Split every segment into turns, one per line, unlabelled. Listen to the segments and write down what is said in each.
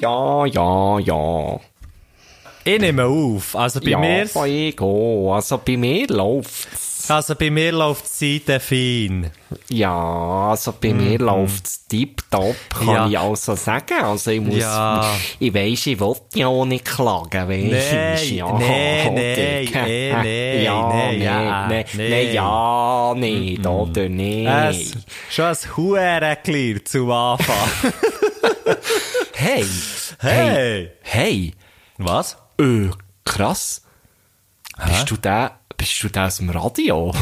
ja, ja, ja.
Ich nehme auf. Also bei
ja,
mir,
ich go. Also bei mir läuft's.
also bei mir läuft die Seite fein.
Ja, also bei mir läuft's tipptopp, kann
Ja.
ich also sagen. Also ich muss,
Ja.
ich weiss, ich will ja auch nicht klagen, weisst
Nein,
ja.
nein, nein, nein,
ja,
nein,
nee,
ja,
nee,
nee.
nee, ja, nicht, oder nicht.
Es, schon ein Hurenglied zum Anfang.
Hey,
Hey!
hey,
Was?
äh, krass. Bist du der, bist du der aus dem Radio?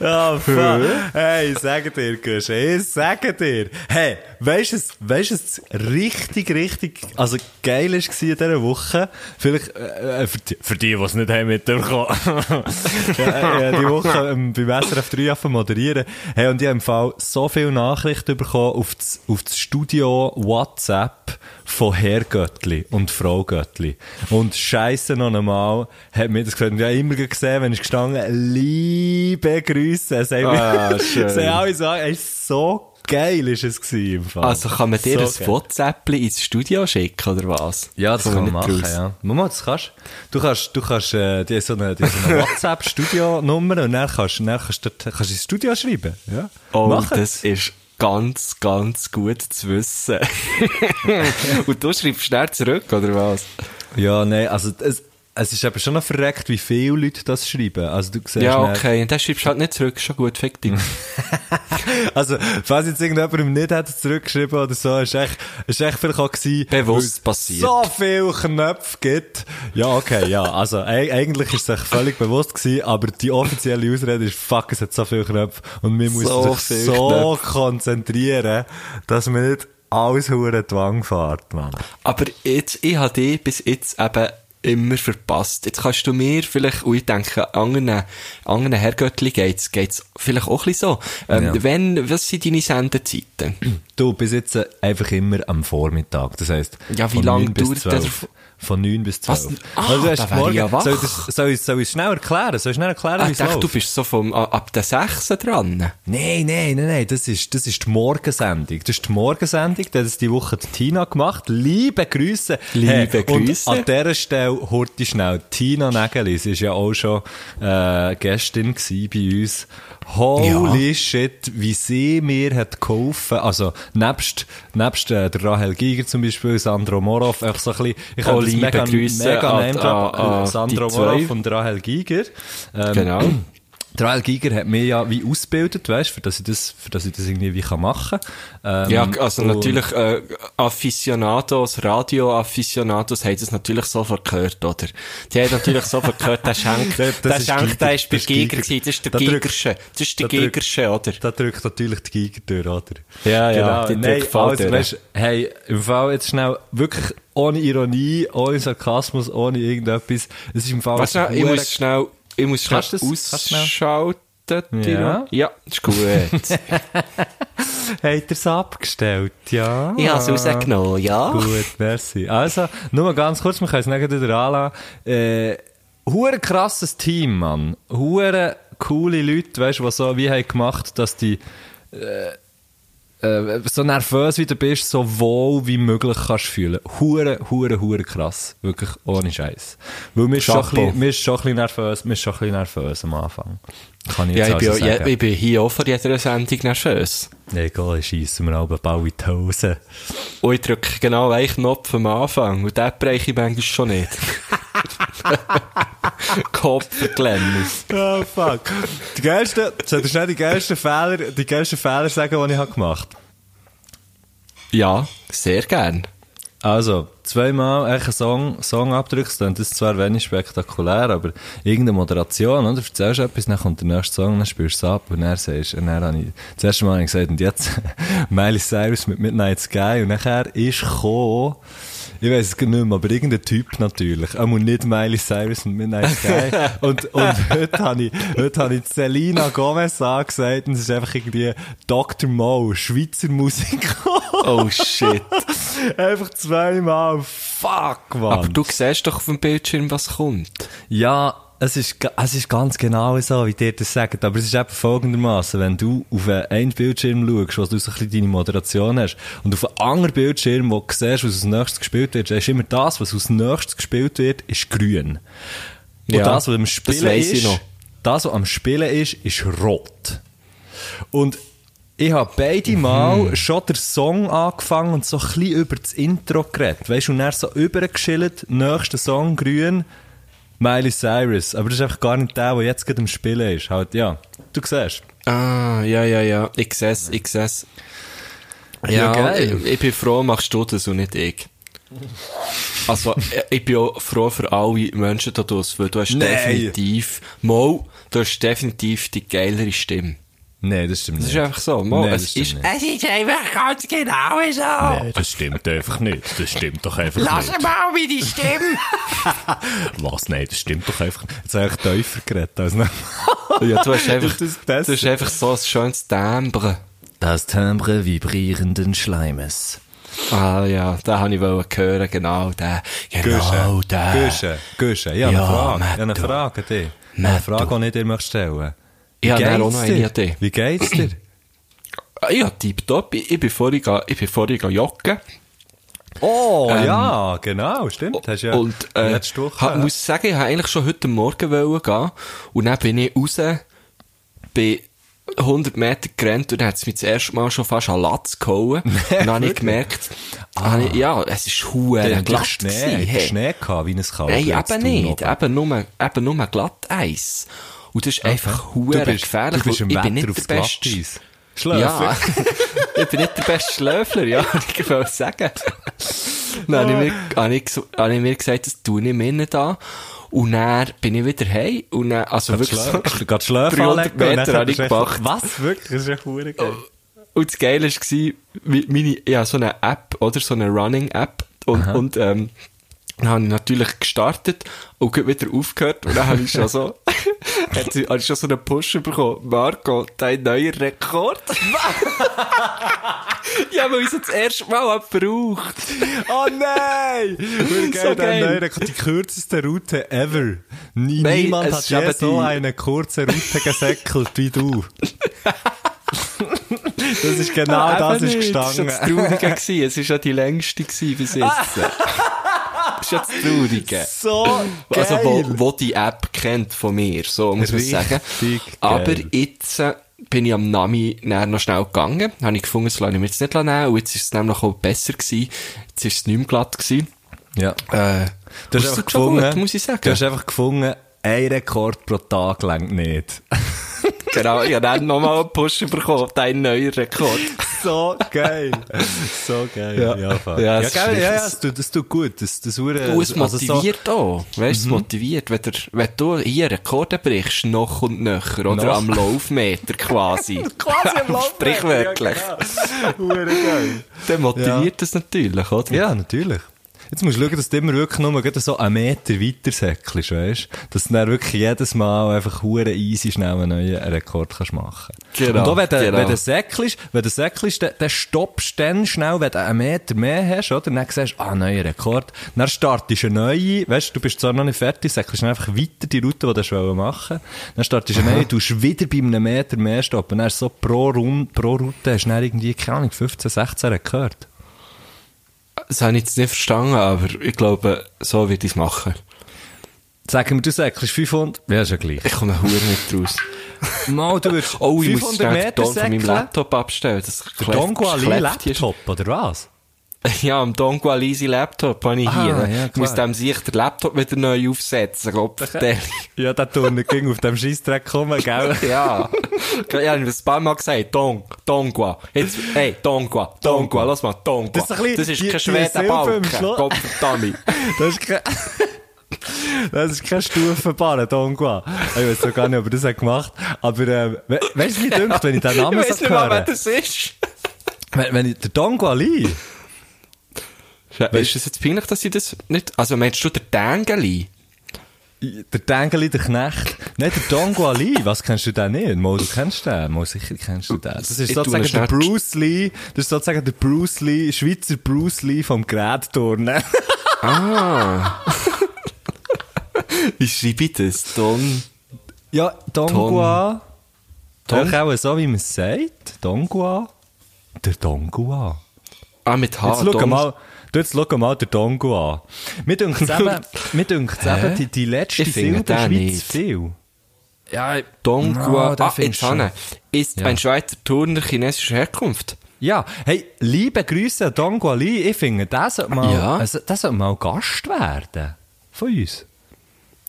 Ja, fuck. Hey, sag dir, Gusch, ich sag dir. Hey, weisst du, es- was richtig, richtig, also geil ist gewesen in dieser Woche? Vielleicht, äh, äh, für die, für die, die es nicht haben mitbekommen. ja, ja, die Woche ähm, beim SRF 3 auf moderieren. Hey, und ich habe im Fall so viele Nachrichten bekommen auf das, auf das Studio WhatsApp von Herr Göttli und Frau Göttli. Und scheisse noch einmal, hat mir das gesagt, ich habe immer gesehen, wenn ich gestanden, liebe Grüße. Sie haben,
Ah, schön.
sie haben alle sagen, ey, so geil ist es gewesen im Fall.
Also kann man dir
So
ein. WhatsApp ins Studio schicken, oder was?
Ja, das kann man machen,
raus.
ja. Mama, das kannst du. kannst, du kannst, äh, die haben so eine, die so eine WhatsApp-Studio-Nummer und dann kannst, dann kannst du dort, kannst du ins Studio schreiben, ja.
Oh,
Mach
das
es.
ist ganz, ganz gut zu wissen. Und du schreibst schnell zurück, oder was?
Ja, nein, also, es, es ist eben schon noch verreckt, wie viele Leute das schreiben. Also, du siehst
Ja, okay. Und dann schreibst du halt nicht zurück. Schon gut, fick dich.
Also, falls jetzt irgendjemand nicht hat zurückgeschrieben oder so, ist echt, ist echt vielleicht auch gewesen,
Bewusst passiert.
so viele Knöpfe gibt. Ja, okay, ja. Also, eig- eigentlich ist es sich völlig bewusst gewesen, aber die offizielle Ausrede ist, fuck, es hat so viele Knöpfe und wir müssen
So
sich so konzentrieren, dass man nicht alles hure fährt, Mann.
Aber jetzt, ich habe dich bis jetzt eben immer verpasst. Jetzt kannst du mir vielleicht, und ich denke, anderen, anderen Herrgöttli geht's, geht's vielleicht auch ein bisschen so. Ähm,
Ja.
wenn, was sind deine Sendezeiten?
Du, bis jetzt äh, einfach immer am Vormittag. Das heisst,
Ja, wie
von
lang
9 bis
dauert
12.
der-
Von 9 bis 12.
Was? Ah,
Also, du hast
da wär ich
morgen,
ja wach.
soll, ich das, soll, ich, soll ich es schnell erklären? Soll ich schnell erklären,
Ah,
wie
ich dachte, du
läuft?
bist so vom, ab der 6 dran.
Nein, nein, nein, nein, das ist, das ist die Morgensendung. Das ist die Morgensendung, die hat es die Woche die Tina gemacht. Liebe Grüße.
Liebe Grüße.
Und an dieser Stelle, hurti schnell, Tina Nägeli, sie ist ja auch schon, äh, Gästin bei uns. Holy shit, wie sie mir hat geholfen. Also, nebst, nebst äh, der Rahel Giger zum Beispiel, Sandro Morov, einfach so ein bisschen, ich
Oh,
habe
liebe
mega, mega Name
an- an
Sandro. Morov und Rahel Giger. Ähm,
Genau.
Der Rahel Giger hat mich ja wie ausgebildet, weißt, für dass ich das, für dass ich das irgendwie wie kann machen. Ähm,
Ja, also natürlich, äh, Aficionados, Radio-Aficionados haben das natürlich sofort gehört, oder? Die haben natürlich sofort gehört, der Schenk,
Das-
der
ist
Schenk, der ist bei Giger gewesen, das ist der
Da
Gigersche, das ist der
da
Gigersche, oder?
Da drückt natürlich die Giger durch, oder?
Ja, ja, die
Genau. Nein,
drückt voll
also,
durch.
weißt, hey, im Fall jetzt schnell, wirklich ohne Ironie, ohne Sarkasmus, ohne irgendetwas. Es ist im Fall
schnell, ich muss schnell, ich muss schnell ausschalten.
Ja.
Ja, ist gut.
Habt ihr es abgestellt, ja?
ich habe es rausgenommen, ja.
Gut, merci. Also, nur mal ganz kurz, wir können es nicht wieder anlassen. Äh, hure krasses Team, Mann. Hure coole Leute, weißt du, die so wie haben gemacht, dass die äh, äh, so nervös wie du bist, so wohl wie möglich kannst fühlen. Hure, hure, hure krass. Wirklich ohne Scheiß. Weil mir ist, schon ein bisschen nervös, mir ist schon ein bisschen nervös am Anfang. Kann ich
Ja,
jetzt
ich bin,
also
ja,
sagen.
ich bin hier auch vor jeder Sendung nervös.
Egal, ich scheisse mir aber Bau in die Hose.
Und ich drücke genau einen Knopf am Anfang. Und den breche ich manchmal schon nicht. Kopfverklemmen.
Oh, fuck. Die geilsten, soll ich schnell die geilsten Fehler, die geilsten Fehler sagen, die ich habe gemacht
Ja, sehr gern.
Also, zweimal einen Song, Song abdrückst, dann ist zwar wenig spektakulär, aber irgendeine Moderation, oder? Erzählst du etwas, dann kommt der nächste Song, dann spielst du es ab und dann sagst und habe ich, das erste Mal gesagt, und jetzt Miley Cyrus mit Midnight Sky und nachher ist gekommen, ich weiß es nicht mehr, aber irgendein Typ natürlich. Auch nicht Miley Cyrus mit Midnight Sky. und, und heute habe ich, heute habe ich Selina Gomez angesagt und es ist einfach irgendwie Dr. Mo, Schweizer Musik.
Oh shit.
einfach zweimal. Fuck, Mann.
Aber du siehst doch auf dem Bildschirm, was kommt.
Ja, es ist, es ist ganz genau so, wie dir das sagt. Aber es ist eben folgendermaßen, wenn du auf einen Bildschirm schaust, wo du so ein bisschen deine Moderation hast, und auf einen anderen Bildschirm, wo du siehst, was als nächstes gespielt wird, ist immer das, was als nächstes gespielt wird, ist grün. Und
Ja,
das, was am
das
Spielen
ich
ist,
noch.
das, was am Spielen ist, ist rot. Und ich habe beide Mal
Mhm.
schon den Song angefangen und so ein bisschen über das Intro geredet. Weißt du, und dann so übergeschillt, nächster Song grün, Miley Cyrus. Aber das ist einfach gar nicht der, der jetzt gerade am Spielen ist. Halt, ja. Du siehst.
Ah, ja, ja, ja. Ich seh's, ich seh's. Ja,
Ja, geil.
Ich, ich bin froh, machst du das und nicht ich. Also, ich- bin auch froh für alle Menschen da draussen, weil du hast
Nein.
definitiv, Mo, du hast definitiv die geilere Stimme.
Nein, das stimmt
Das
nicht.
ist einfach so, Mo,
das
es ist,
nicht.
es ist einfach ganz genau so.
Nein, das stimmt einfach nicht. Das stimmt doch einfach
Lass
nicht.
mal meine Stimme.
Was? Nein, das stimmt doch einfach nicht. Jetzt habe ich tiefer geredet als
ja, du hast einfach,
Das ist
du hast einfach so ein schönes Timbre.
Das Timbre vibrierenden Schleimes.
Ah, ja, da habe ich wollen hören, genau, der, genau, der.
Güsche, Güsche. Ich habe
Ja,
eine Frage. Ich habe eine Frage an dich. Eine. Frage, die ich dir möchte stellen
Ich habe auch noch eine dich.
Wie geht's dir?
Ah, Ja, tipptopp. Ich, ich bin vorhin, ich bin vorhin joggen.
Oh,
Ähm,
ja, genau, stimmt. Hast ja
und, äh,
Woche.
ha, muss sagen, ich wollte eigentlich schon heute Morgen wollen gehen. Und dann bin ich raus, bin 100 Meter gerannt und dann hat es mich das erste Mal schon fast an Latz gehauen. und dann habe ich gemerkt, habe ich, ja, es ist huere glatt
Schnee,
gewesen,
hey. Schnee gehabt, wie ein Kalb.
Nein, eben nicht. Eben nur, eben nur Glatteis. Und das ist einfach huere
Du bist,
gefährlich.
du bist im
ich bin nicht
aufs
der Beste.
Schläfer.
Ja, ich bin nicht der beste Schläfler, ja, ich will sagen. Dann habe ich, mir, habe, ich, habe ich mir gesagt, das tue ich mir nicht an. Und dann bin ich wieder heim. Und dann, also wirklich so,
Du gehst Schläfer
300
anlegen und
Meter habe ich gemacht.
Was? Wirklich? Das ist echt verdammt geil.
Und das Geile war, meine, ja, so eine App, oder so eine Running-App. Und, und, ähm, dann habe ich natürlich gestartet und wieder aufgehört. Und dann habe ich schon so, hat sie- habe ich schon so einen Push bekommen. Marco, dein neuer Rekord. ja, weil ich es das erste Mal gebraucht.
Oh nein! Geil,
So
der
geil.
neue Rekord, die kürzeste Route ever. Nie,
Nein,
niemand hat je so
die-
eine kurze Route gesäckelt wie du. das ist genau
Ah,
das ist
nicht.
gestanden.
Das war das Traurige. Es war ja die längste gewesen bis jetzt. Das ist ja das Traurige.
So geil.
Also, wo, wo die App kennt von mir, so muss man sagen. Aber jetzt äh, bin ich am Nami näher noch schnell gegangen. Habe ich gefunden, das lasse ich mir jetzt nicht nehmen. Und jetzt ist es nämlich auch besser gewesen. Jetzt ist es nicht mehr glatt gewesen.
ja.
Äh,
Du hast
es
einfach gefunden,
gut, muss ich sagen.
Du hast einfach gefunden, ein Rekord pro Tag längt nicht.
Genau, ich habe dann nochmal einen Push bekommen, dein neuer Rekord.
so geil. So geil.
Ja.
ja.
Ja,
ja,
es
geil, ja, ja, das tut, gut. Das, das, hure-
Und es
also so-
motiviert auch. Weißt du, es motiviert. Wenn, der, wenn du hier Rekorde brichst, noch und nöcher, oder
Noch.
am Laufmeter quasi.
Quasi am Laufmeter,
Sprichwörtlich.
Ja, genau. Geil.
Dann motiviert das natürlich, oder?
Ja, natürlich. Jetzt musst du schauen, dass du immer wirklich nur so einen Meter weiter säckelst, weißt Dass du dann wirklich jedes Mal einfach hure easy schnell einen neuen Rekord kannst machen
Genau,
Und auch wenn du,
genau.
wenn du säckelst, wenn du säckelst, dann, dann stoppst du dann schnell, wenn du einen Meter mehr hast, oder? Dann siehst du, ah, neuer Rekord. Dann startest du eine neue, weißt du, du bist zwar noch nicht fertig, säckelst einfach weiter die Route, die du machen Dann startest du eine neue, tust wieder bei einem Meter mehr stoppen. Dann hast du so pro, Rund, pro Route hast du dann irgendwie, keine Ahnung, 15, 16 Rekord.
Das habe ich jetzt nicht verstanden, aber ich glaube, so würde ich es machen.
Sagen wir, du säckelst 500, ja, ist ja gleich.
Ich komme hure nicht raus.
Mal, du würdest
Oh, ich muss
500
schnell den Ton von meinem. Laptop abstellen. Das
Dongo Laptop, oder was?
Ja, am Don Gualisi Laptop habe ich
Ah,
hier.
ja,
ich muss dem sich den Laptop wieder neu aufsetzen, Kopfteil.
Ja, der Turner ging auf dem Scheissdreck kommen, gell?
ja. Ich habe ein paar Mal gesagt, Don, Dongua. Jetzt, hey, Dongua, Dongua, lass mal, Dongua.
Das ist ein bisschen
das ist
die-
kein
die
Schweden
Silbe im
Balken.
Schluss.
Gottverdammt.
Das ist kein... Das ist kein Stufenbahn, Dongua. Ich weiß noch gar nicht, ob er das hat gemacht Aber, ähm, we weißt du, wie dünkt, wenn ich den Namen
Ich
so
weiss nicht mal, wer
höre?
das ist.
Wenn, wenn ich, der Dongua Lee.
Ist es jetzt peinlich, dass ich das nicht, also meinst du der Dengeli?
Der Dengeli, der Knecht. Nein, der Dongua Lee. Was kennst du den nicht? Mo, du kennst den. Mo, sicher kennst du den. Das ist
Ich
sozusagen der Bruce Lee. Das ist sozusagen der Bruce Lee, Schweizer Bruce Lee vom Gerätturnen.
Ah. Wie schreibe ich das? Don,
Ja, Dongua.
Don-
Doch auch so, wie man es sagt. Dongua. Der Dongua.
ah, mit H.
Jetzt schau
Don-
mal, du, jetzt schau mal den Dongo an. Mir dünkt es eben, mir dünkt's eben die, die letzte
Ich finde
Silbe
den
Schweiz
nicht.
viel.
Ja, Dongua.
Ah, da
ah,
findest
jetzt. Ist
Ja.
ein Schweizer Turner chinesischer Herkunft.
Ja, hey, liebe Grüße an Dongua Lee. Ich finde, der sollte mal,
Ja.
also, der sollte mal Gast werden. Von uns.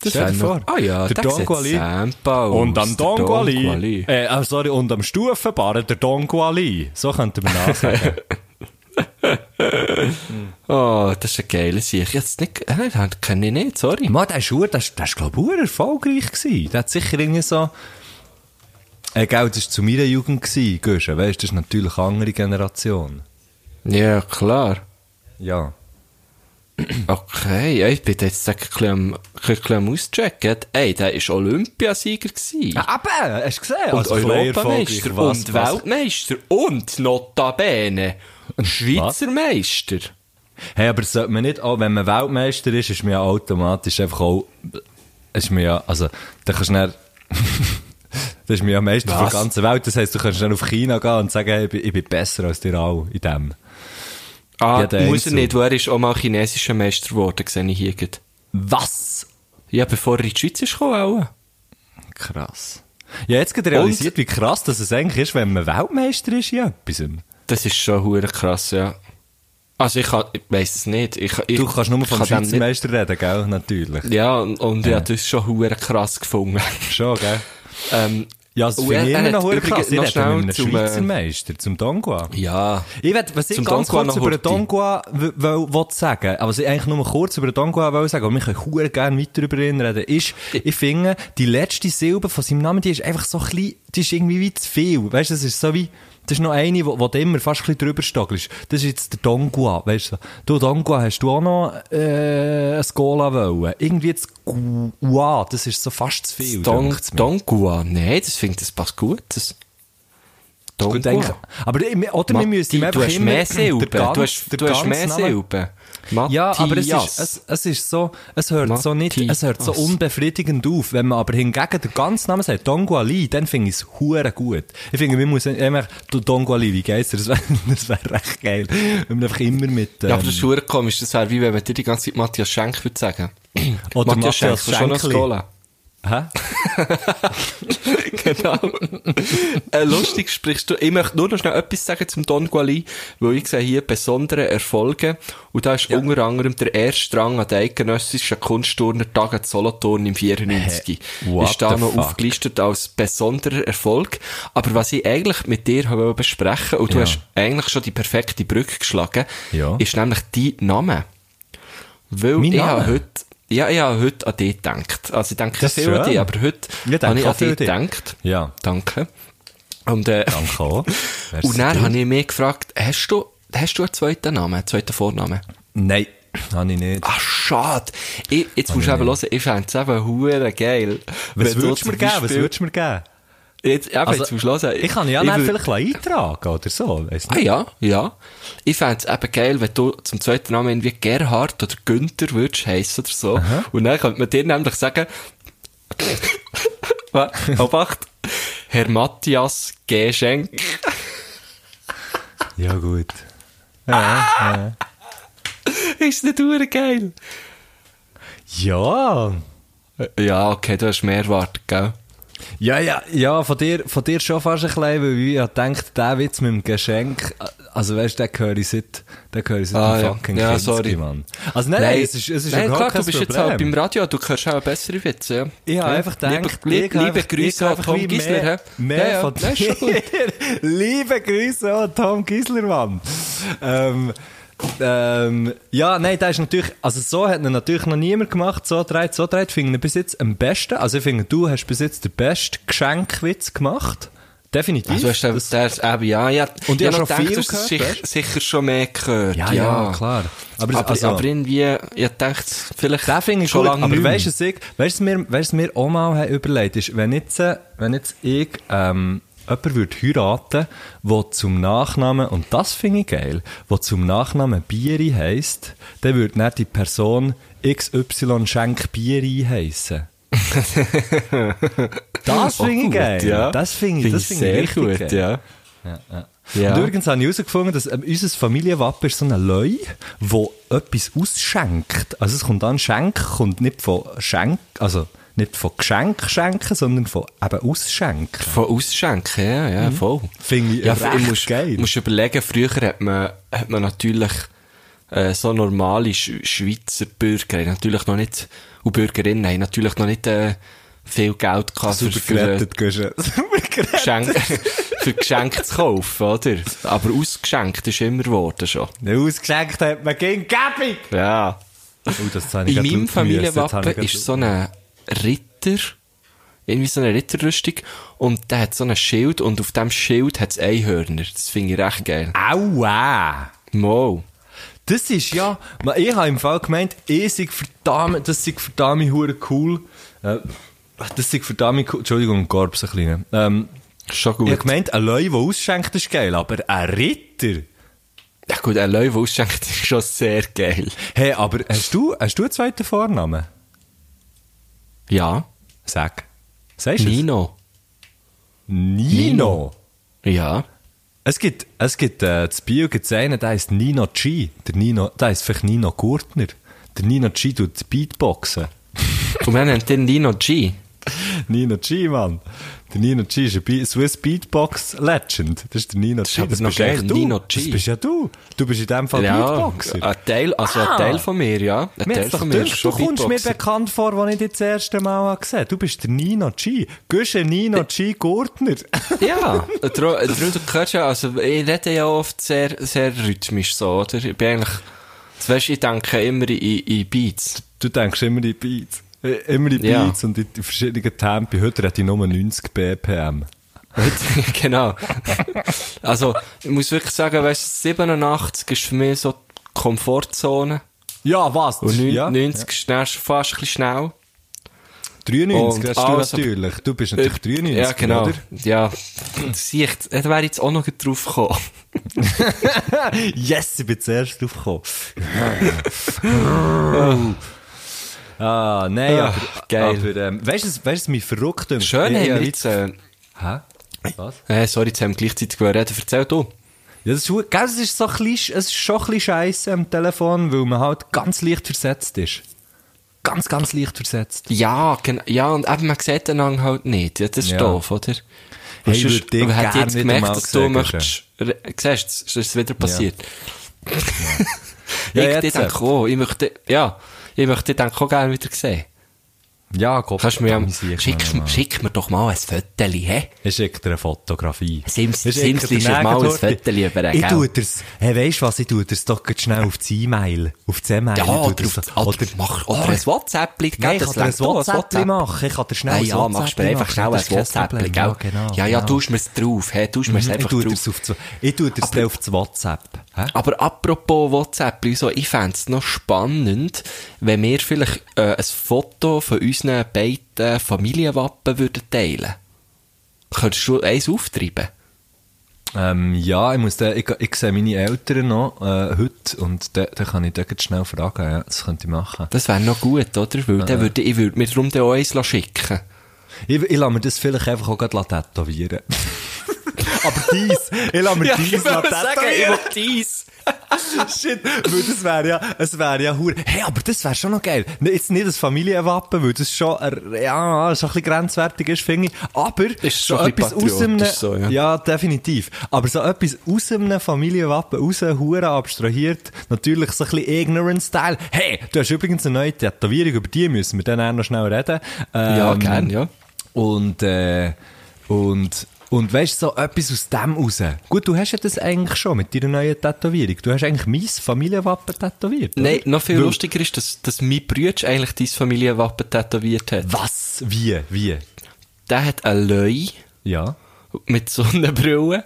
Das
Stell dir vor.
Ah ja,
der
der
Dongua
sieht
Lee.
Sampa aus,
Und am
der
Dongua
Dongua
Lee.
Lee.
Äh, ah, sorry, und am Stufenbaren der Dongua Lee. So könnte man das sagen.
Oh, das ist ein geiler Sieg. Jetzt nicht, äh, den kenne ich nicht, sorry.
Mann, der ist, ur- der ist, glaube ich, erfolgreich gewesen. Der hat sicher irgendwie so... Äh, gell, das war zu meiner Jugend gewesen, Guschen, weißt, das ist natürlich eine andere Generation.
Ja, klar.
Ja.
Okay, ja, ich bin jetzt ein bisschen am, ein bisschen am auschecken. Ey, der war Olympiasieger gewesen.
Ja, eben, hast du gesehen?
und
Also,
Europameister und Weltmeister und notabene Schweizer Meister.
Hey, aber sollte man nicht, auch wenn man Weltmeister ist, ist man ja automatisch einfach auch, ist man ja, also, da kannst du dann, das ist man ja Meister von der
Was?
ganzen Welt, das heisst, du kannst dann auf China gehen und sagen, hey, ich bin, besser als dir alle in dem.
Ah,
Ja,
muss er nicht, wo er ist auch mal chinesischer Meister geworden, sehe ich hier. gerade.
Was?
Ja, bevor er in die Schweiz ist gekommen, auch.
Krass. Ja, jetzt gerade realisiert, wie krass das es eigentlich ist, wenn man Weltmeister ist in etwas.
Das ist schon hure krass, ja. Also ich, kann- ich weiss es nicht. Ich, ich,
Du kannst nur
ich
vom
kann
Schweizer Meister reden, gell? Natürlich.
Ja, und, und ja, das ist schon hure krass gefunden.
Schon, gell?
ähm,
Ja, das finde ich
er- er
immer noch hure krass. Ich rede mit einem
zum,
Schweizer
äh,
Meister, zum Dongua.
ja.
Ich will, was ich
Zum
ganz
Dongua
kurz über den. Dongua will sagen, aber was ich eigentlich nur kurz über den Dongua will sagen, aber wir können hure gerne weiter über ihn reden, ist, ich finde, die letzte Silbe von seinem Namen, die ist einfach so klein, die ist irgendwie wie zu viel. Weißt du, das ist so wie, das ist noch eine, wo du immer fast ein bisschen drüber stockelst. Das ist jetzt der Dongua, weißt du. Du, Dongua, hast du auch noch, äh, ein Gola wollen? Irgendwie jetzt Gua, das ist so fast zu viel.
Don. Dongua. Nein, das finde das passt gut. Das,
Gut, eigentlich- Aber, oder wir müssen
du
einfach
hast
immer
mehr Silben. Du hast, du hast mehr Silben.
Ja, aber es
Matthias.
ist, es, es ist so, es hört so nicht, es hört so
Matthias.
unbefriedigend auf. Wenn man aber hingegen den ganzen Namen sagt, Dongua Li, dann finde ich es hure gut. Ich finde, wir müssen immer, du Dongua Li, wie geht's dir? Das wäre, wäre recht geil. Wenn man einfach immer mit, ähm,
Ja, aber das ist hure komisch. Das wäre wie wenn man dir die ganze Zeit Matthias Schenk würde sagen.
oder
Matthias Schenk,
Matthias
das ist
Hä?
genau. äh, lustig sprichst du. Ich möchte nur noch schnell etwas sagen zum Don Guali, weil ich sehe hier besondere Erfolge. Und da ist unter anderem der erste Rang an den eidgenössischen Kunstturnertagen in Solothurn im 94.
Hä? What
ist da noch
fuck?
aufgelistet als besonderer Erfolg. Aber was ich eigentlich mit dir habe besprechen und du
Ja.
hast eigentlich schon die perfekte Brücke geschlagen,
Ja.
ist nämlich dein Name. Weil
Mein
ich
Name?
habe heute, ja, ich habe heute an dich gedacht. Also ich denke
Das
viel
ist
an
schön.
dich, aber heute
Ich
habe ich an dich gedacht.
Ja.
Danke. Und, äh,
Danke auch. Merci
und dann habe ich mich gefragt, hast du, hast du einen zweiten Namen, einen zweiten Vornamen?
Nein, habe ich nicht.
Ach, schade. Ich, jetzt musst du eben hören, ich fände es eben geil.
Was würdest du mir geben? Was würdest du mir geben?
Jetzt, eben,
Also,
musst du hören.
Ich kann ja
würd-
vielleicht eintragen oder so.
Ah ja, ja. Ich fände es eben geil, wenn du zum zweiten Namen irgendwie Gerhard oder Günther würdest heissen oder so. Und dann könnte man dir nämlich sagen? Obacht, Herr Matthias G. Schenk.
Ja, gut. Ja,
Ist nicht geil?
ja.
Ja, okay, du hast mehr erwartet, gell?
Ja, ja, ja, von dir, von dir schon fast ein bisschen, weil ich denkt, der Witz mit dem Geschenk, also weißt du, den höre ich seit, den höre ich seit
Ah, ja.
fucking
Ja, sorry.
Mann. Also nein, nein, es ist, es ist
Nein, klar, du bist jetzt
Problem.
halt beim Radio, du hörst auch bessere Witze, ja.
Ich habe
ja.
einfach gedacht,
liebe, liebe
einfach-
Grüße an Tom Gisler,
mehr, mehr
ja,
von
gut.
Liebe Grüße an Tom Gisler, Mann. Ähm, ähm, ja, nein, das ist natürlich, also so hat ihn natürlich noch niemand gemacht, so dreht, so dreht, finde ich bis jetzt am besten. Also ich finde, du hast bis jetzt den besten Geschenkwitz gemacht. Definitiv.
Also hast du
Das-
das, eben, ja, ja.
Und ich habe schon
gedacht,
viel gehört,
sicher, sicher schon mehr gehört.
ja,
ja,
ja, klar. Aber,
Aber,
also,
aber irgendwie, ich dachte, vielleicht
Den finde ich
schon
gut,
lange
aber weißt du, was ich- weißt du, mir, weißt mir auch mal überlegt ist, wenn jetzt, äh, wenn jetzt ich, ähm, jemand würde heiraten, der zum Nachnamen, und das finde ich geil, der zum Nachnamen Bieri heisst, dann würde nicht die Person XY Schenk Bieri heissen. das
Oh,
finde ich
gut,
geil.
ja.
Das finde ich, das finde ich
sehr gut,
geil.
ja.
Ja.
Ja.
Und übrigens habe ich herausgefunden, dass ähm, unser Familienwappen ist so ein Leu, wo etwas ausschenkt. Also es kommt an, Schenk kommt nicht von Schenk, also nicht von Geschenk schenken, sondern von eben ausschenken.
Von Ausschenken, ja, ja, voll.
Finde ich
ja,
recht
ich muss,
geil.
musst überlegen, früher hat man, hat man natürlich äh, so normale Sch Schweizer Bürger, natürlich noch nicht, und Bürgerinnen haben natürlich noch nicht äh, viel Geld gehabt für, für, äh. Geschenk, für Geschenke zu kaufen, oder? Aber ausgeschenkt ist immer geworden schon.
Ausgeschenkt hat man gegen Gäbig.
Ja.
Oh, das
In meinem Familienwappen ist so ein Ritter, irgendwie so eine Ritterrüstung, und der hat so ein Schild, und auf dem Schild hat es Einhörner. Das finde ich recht geil.
Aua!
Mo.
Das ist ja, ich habe im Fall gemeint, ich sei verdammt, das sei verdammt hure cool. Äh, das sei verdammt cool. Entschuldigung, Gorbs ein kleiner. Ähm,
Schon gut.
ich habe gemeint, ein Leu, der ausschenkt, ist geil, aber ein Ritter?
Ja gut, ein Löwe ausschenkt ist schon sehr geil.
Hey, aber hast du, hast du einen zweiten Vornamen?
Ja.
Sag. Sagst du es?
Nino.
Nino.
Ja.
Es gibt, es gibt, äh, das Bio gibt es einen, der heißt Nino G. Der Nino, der heißt vielleicht Nino Gurtner. Der Nino G tut Beatboxen.
Und wir nennen den Nino G.
Nino G, Mann. Der Nino G ist ein Swiss Beatbox Legend. Das ist der Nino G.
aber noch
bist
geil,
echt du.
Nino G.
Das bist ja du. Du bist in dem Fall
Ja,
Beatboxer.
ein Teil, also
Ah.
ein Teil von mir, ja. Ein
Mir
Teil von mir
du kommst mir bekannt vor, als ich dich das erste Mal habe gesehen Du bist der Nino G. Gusche Nino G. Gurtner.
Ja, darum, hörst ja, also ich rede ja oft sehr, sehr rhythmisch so, oder? Ich bin eigentlich, das weißt, ich denke immer in, in Beats.
Du denkst immer in Beats. Äh, Immer in
Ja.
Beats und in die verschiedenen Tempi. Heute rede ich nur 90 BPM.
genau. Also, ich muss wirklich sagen, weißt du, 87 ist für mich so die Komfortzone.
Ja, was?
Und neun-
ja.
90 ist dann schon fast ein bisschen schnell.
93
Und
hast du natürlich. Du bist natürlich 93,
Ja, genau.
oder?
Ja, sieh da wäre ich jetzt auch noch drauf gekommen.
Yes, ich bin zuerst drauf gekommen. ah, nein,
Ah,
aber,
geil.
aber ähm, weißt du, weißt du, was mich verrückt dünkt?
Schön wir
ich-
jetzt, äh,
Hä? Was?
äh, sorry, jetzt haben wir gleichzeitig reden. Erzähl du.
Ja, das ist, gell, es ist so ein bisschen, es ist schon ein bisschen scheisse am Telefon, weil man halt ganz leicht versetzt ist. Ganz, ganz leicht versetzt.
Ja, gen- ja, und eben, man sieht den Ang halt nicht. Ja, das ist
Ja.
doof, oder?
Hey, ich
sonst-
würd dich
aber hätte ich
gern
jetzt gemerkt, dass du möchtest, siehst du, ist es wieder passiert.
Ja,
ich,
jetzt.
ich denke auch, ich möchte, ja, ich möchte dich auch gerne wieder sehen.
Ja, Gott,
Kannst mir,
schick,
schick, mir doch mal ein Foto, hä?
Ich schicke dir eine Fotografie.
Sims- Simsli
dir
ist mal ein. Foto über,
Ich tue dir's, hey, weisst du was, ich tue dir's doch schnell auf die E-Mail, auf die E-Mail.
Ja, oder,
so-
oder, mach, oder ein WhatsApp, gell?
Nein, ich kann dir ein WhatsApp machen. Ich kann dir schnell ein
ja, machst mir einfach schnell ein WhatsApp, gell?
Ja, genau.
Ja, ja,
genau.
tust mir's drauf, hä? Tust mir's
Mhm,
einfach
ich tue
drauf.
dir's auf, das- ich tue dir's auf das WhatsApp. Hä?
Aber apropos WhatsApp, so, ich fände es noch spannend, wenn wir vielleicht äh, ein Foto von unseren beiden Familienwappen würden teilen. Könntest du eins auftreiben?
Ähm, ja, ich muss da, ich, ich sehe meine Eltern noch, äh, heute, und da, da kann ich da schnell fragen, ja, das könnte ich machen.
Das wäre noch gut, oder? Weil dann würde, ich würde mir darum auch eins schicken
Ich, ich lasse mir das vielleicht einfach auch grad tätowieren. Aber dies, ich lasse mir
Ja,
dies noch
sagen, ich will dies.
Shit, weil das wäre ja, es wäre ja hure. Hey, aber das wäre schon noch geil. Ne, Jetzt nicht das Familienwappen, weil das schon, ja, schon ein bisschen grenzwertig ist, finde ich. Aber
Ist
so etwas
bisschen
aus einem,
so, ja.
ja, definitiv. Aber so etwas aus einem Familienwappen raus, hure abstrahiert, natürlich so ein bisschen Ignorant-Style. Hey, du hast übrigens eine neue Tätowierung, über die müssen wir dann auch noch schnell reden.
Ja,
Ähm,
gern, ja.
Und, äh, und, und weißt so etwas aus dem raus. Gut, du hast ja das eigentlich schon mit deiner neuen Tätowierung. Du hast eigentlich mein Familienwappen tätowiert. oder?
Nein, noch viel
Weil-
lustiger ist, dass, dass mein Bruder eigentlich dein Familienwappen tätowiert hat.
Was? Wie? Wie?
Der hat ein Löi
Ja.
mit Sonnenbrille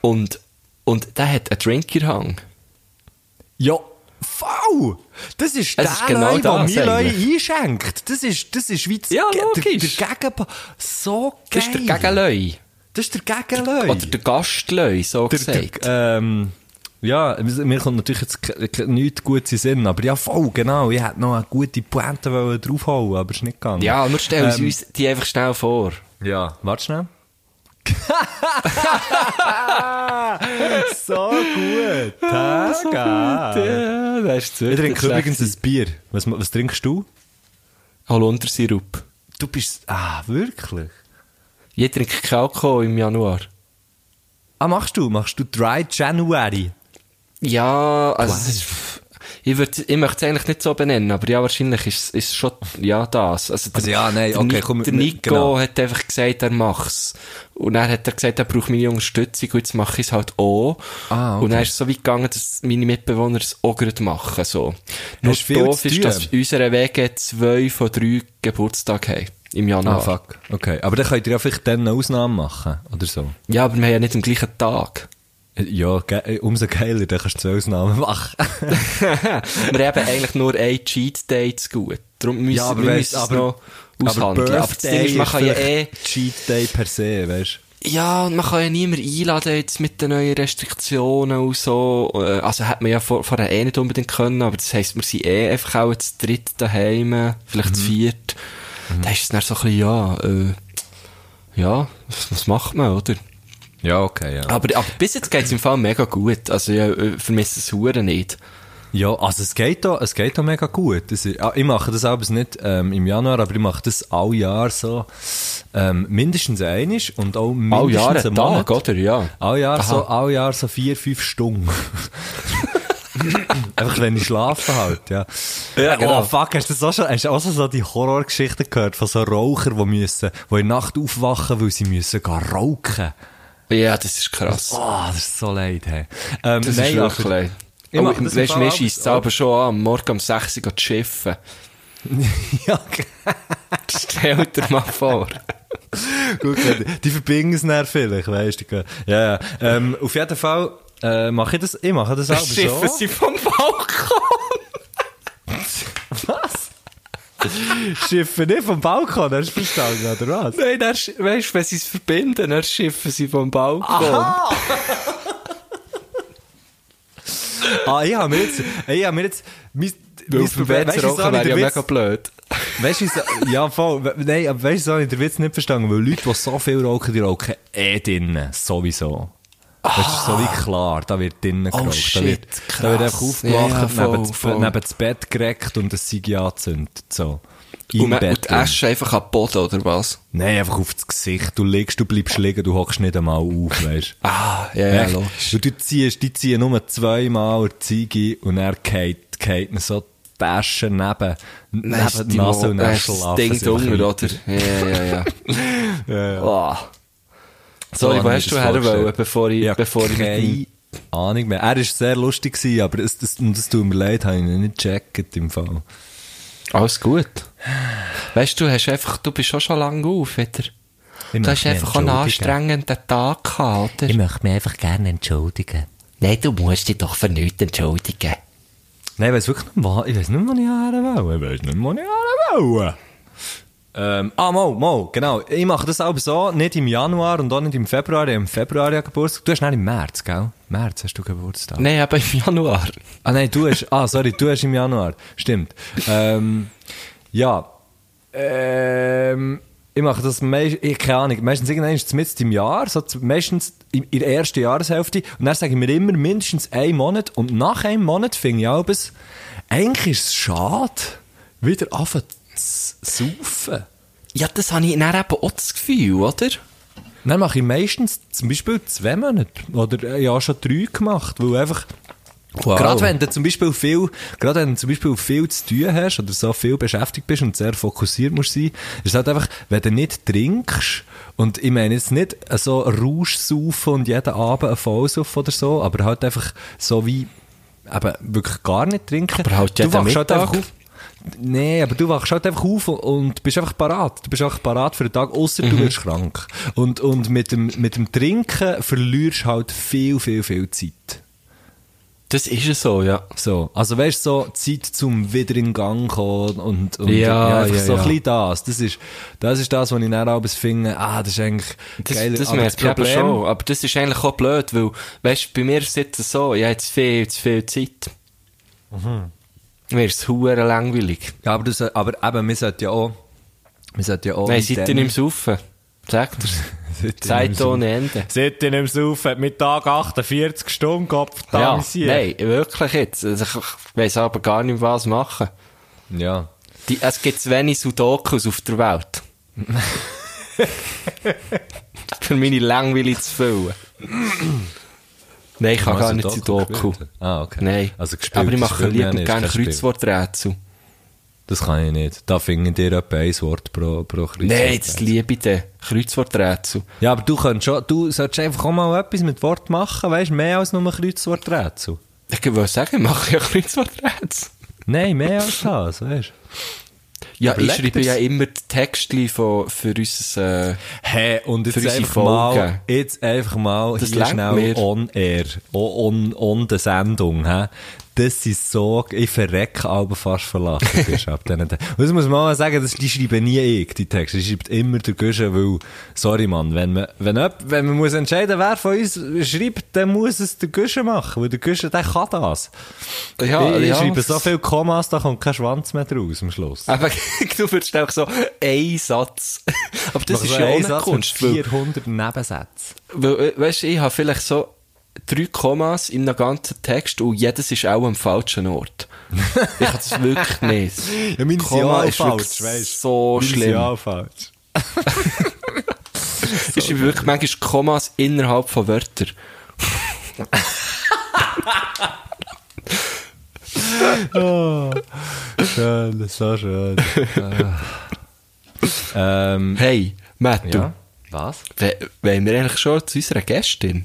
und, und der hat einen Drinkerhang.
Ja. V! Das ist
Es
der
ist genau
Leu, der
das
mir Leu
eigentlich.
einschenkt. Das ist, das ist wie das
Ja,
Ge-
logisch.
Der, der Gegenpart. So geil.
Das ist der Gegenlöi.
Das ist der Gegenleu.
Oder der Gastlöi, so
Der-
gesagt.
der- ähm, ja, mir kommt natürlich jetzt nichts Gutes in Sinn, aber ja, voll, genau. Ich hätte noch eine gute Pointe wollen draufhauen, aber es ist nicht gegangen.
ja, nur stellen
Ähm,
uns die einfach schnell vor.
Ja, warte schnell. so gut. Taga.
Ja, das ist
Ich trinke übrigens ein Bier. Was, was trinkst du?
Holundersirup.
Du bist, ah, wirklich?
Ich trinke keinen Alkohol im Januar.
Ah, machst du? Machst du Dry January?
Ja, also ist, ich, würd, ich möchte es eigentlich nicht so benennen, aber ja, wahrscheinlich ist es schon ja das. Also, der,
Also ja, nein,
der
okay,
Ni-
komm,
Der Nico
genau.
hat einfach gesagt, er macht's. Und dann hat er gesagt, er braucht meine Unterstützung und jetzt mache ich es halt auch.
Ah, okay.
Und dann ist es so weit gegangen, dass meine Mitbewohner es auch gerade machen, so. Nur doof ist, dass unsere Wege zwei von drei Geburtag haben. Im Januar.
Ah, fuck. Okay. Aber dann könnt ihr ja vielleicht dann eine Ausnahme machen, oder so.
Ja, aber wir haben ja nicht am gleichen Tag.
Ja, ge umso geiler, dann kannst du zwei Ausnahmen machen.
wir haben eigentlich nur ein Cheat Day zu gut. Darum müssen
Ja, aber
wir
weißt, aber-
noch aushandeln. Aber, das Ding ist, man kann ja eh,
Cheat Day per se, weißt
ja, und man kann ja niemand einladen jetzt mit den neuen Restriktionen und so. Äh, Also hätte man ja vor, vorher eh nicht unbedingt können, aber das heisst, wir sind eh einfach auch zu dritt daheim, vielleicht
Mhm.
zu viert. Da ist es dann so ein bisschen, ja, äh, ja, was, was macht man, oder?
Ja, okay, ja.
Aber, aber bis jetzt geht's im Fall mega gut. Also, ich äh, vermisse es Huren nicht.
Ja, also es geht da, es geht da mega gut. Ist, ah, ich mache das aber nicht ähm, im Januar, aber ich mache das all Jahr so ähm, mindestens einig und auch mindestens
All Jahr
einen
ein
Monat.
Tag, oder? Ja.
All Jahr
Aha.
so, all Jahr so vier, fünf Stunden. Einfach wenn ich schlafe halt, ja.
Ja, genau.
Oh fuck, hast du das auch schon, hast du auch so die Horrorgeschichten gehört von so Rauchern, die müssen, die in Nacht aufwachen, weil sie müssen gehen rauchen?
Ja, das ist krass.
Oh, das ist so leid, hey. Ähm,
Das
nein,
ist wirklich leid.
Ich
Oh,
das im
weißt du, mir scheisst es aber schon an, am Morgen um 6 Uhr zu schiffen.
ja.
Stell dir mal vor.
Gut, die- die verbinden es dann vielleicht, weißt du. Ja, ja. Ähm, auf jeden Fall, äh, mache ich das, ich mache das auch so.
sie vom Balkon.
Was? Schiffen nicht vom Balkon, hast du verstanden, oder was?
Nein, dann, weißt du, wenn sie es verbinden, dann schiffen sie vom Balkon.
Ah, ich habe mir jetzt, ich habe mir jetzt, mein,
Weil dem Bett
weisst du, ich
wäre ja mega blöd.
Weißt du, ja, voll, nein, aber weißt du, so habe ich den Witz nicht verstanden, weil Leute, die so viel rauchen, die rauchen eh drinnen, sowieso. Das ist so wie klar, da wird drinnen geraucht. da
Oh, shit,
wird, da wird
krass.
einfach aufgewacht,
Ja, ja, voll,
neben, das,
voll.
neben das Bett gereckt und das Sieg angezündet, so. Im
Und, man,
Bett
und. Asche einfach am Boden, oder was?
Nein, einfach auf das Gesicht. Du liegst, du bleibst liegen, du hockst nicht einmal auf, weißt
Ah, ja, ja,
Echt?
logisch.
Und du ziehst, die ziehen nur zweimal die Ziege und er geht, geht so die Asche neben, neben die Nase und
dann ist das Ding
einfach
drunter, oder? Ja, ja, ja.
Ja, ja.
Oh.
So
Sorry, wo
ich
hast du
das
her
vorgestellt.
wollen, bevor ich,
Ja,
bevor ich
keine Ahnung mehr. Er war sehr lustig, gewesen, aber das, das, das tut mir leid, habe ich ihn nicht gecheckt im Fall.
Alles gut. Weißt du, du hast einfach, du bist schon schon lange auf, wieder.
Ich
Du hast einfach einen anstrengenden Tag gehabt, oder?
möchte mich einfach gerne entschuldigen.
Nein, du musst dich doch für nichts entschuldigen.
Nein, ich weiß wirklich nicht, wo, ich weiß nicht, wo ich her will. Ich weiß nicht, wo ich her will. Ähm, ah, mal, mal, genau. Ich mache das auch so, nicht im Januar und auch nicht im Februar. Im Februar ja Geburtstag. Du hast nicht im März, gell? März hast du Geburtstag.
Nein, aber im Januar.
Ah, nein, du hast, ah, sorry, du hast im Januar. Stimmt. Ähm, ja. Ähm, ich mache das meist, ich, keine Ahnung, meistens irgendwann mit im Jahr, so meistens in, in der ersten Jahreshälfte. Und dann sage ich mir immer mindestens einen Monat. Und nach einem Monat finde ich auch, bis, eigentlich ist es schade, wieder anfangen zu saufen.
Ja, das habe ich dann eben auch das Gefühl, oder?
Dann mache ich meistens zum Beispiel zwei Monate. Oder äh, ja, schon drei gemacht, weil einfach,
Wow.
Gerade wenn du zum Beispiel viel, gerade wenn du zum Beispiel viel zu tun hast oder so viel beschäftigt bist und sehr fokussiert musst sein, ist es halt einfach, wenn du nicht trinkst, und ich meine jetzt nicht so Rausch saufen und jeden Abend ein Vollsuff oder so, aber halt einfach so wie, eben wirklich gar nicht trinken.
Aber halt
Du
jeden
wachst halt
Mittag.
einfach auf. Nee, aber du wachst halt einfach auf und bist einfach parat. Du bist einfach parat für den Tag, außer
Mhm.
du wirst krank. Und, und mit dem, mit dem Trinken verlierst halt viel, viel, viel Zeit.
Das ist es so, ja.
So, also weißt du, so Zeit zum wieder in Gang kommen und, und
Ja,
einfach
ja,
so
ja.
ein bisschen das. Das ist, das ist das, was ich dann abends finde, ah, das ist eigentlich
Das,
geil.
das merke ich eben schon. Aber das ist eigentlich auch blöd, weil, weißt du, bei mir ist es so, ich habe jetzt viel zu viel Zeit. Mir ist es hure langweilig.
Ja, aber, das, aber eben, wir sollten ja auch, wir sollten ja auch...
Nein,
in
seid ihr nicht im Saufen? Sagt er's. Zeit ohne Ende.
Seid ihr nicht im Saufen? Mit Tag 48 Stunden, Kopf,
Ja, nein, wirklich jetzt. Also ich weiss aber gar nicht, was machen.
Ja.
Die, es gibt zu wenig Sudokus auf der Welt. Für meine Langweile zu füllen. Nein, ich kann gar nicht
Sudoku gespielt? Ah, okay.
Nein.
Also gespielt
Aber ich mache lieber gerne. Kreuzworträtsel.
Das kann ich nicht. Da finden dir etwa ein Wort pro, pro Kreuz.
Nein, das liebe ich dann. Kreuzworträtsel.
Ja, aber du könntest schon, du solltest einfach auch mal etwas mit Wort machen, weißt du, mehr als nur ein Kreuzworträtsel.
Ich würde sagen, ich mache ja Kreuzworträtsel.
Nein, mehr als das, weißt du.
Ja, ich schreibe ja immer die Texte von, für unser, äh,
Hey, und jetzt einfach mal, jetzt einfach mal
Das
hier schnell
mir.
on air, o- on, on der Sendung, hä? Das ist so, ich verrecke aber fast verlassen. Und das muss man mal sagen, das, die schreibe nie ich, die Texte. Die schreibt immer der Güsche, weil, sorry Mann, wenn man, wenn, jemand- wenn man muss entscheiden, wer von uns schreibt, dann muss es der Güsche machen, weil der Güsche, der kann das.
Ja,
ich, ich
ja.
schreibe so viele Kommas, da kommt kein Schwanz mehr draus am Schluss.
Aber du würdest einfach so einen Satz. Aber das ist ja auch eine Kunst. Weil,
400 Nebensätze.
weil, äh, weißt du, ich habe vielleicht so drei Kommas in einem ganzen Text und jedes ist auch am falschen Ort. ich habe das wirklich nicht.
Ja, sind
Komma ist
falsch, weisst
so
sind
schlimm.
ja falsch.
Ich schreibe wirklich manchmal Kommas innerhalb von Wörtern.
Schön, so schön. ähm,
Hey, Matt,
ja. Was?
wollen wir eigentlich schon zu unserer Gästin?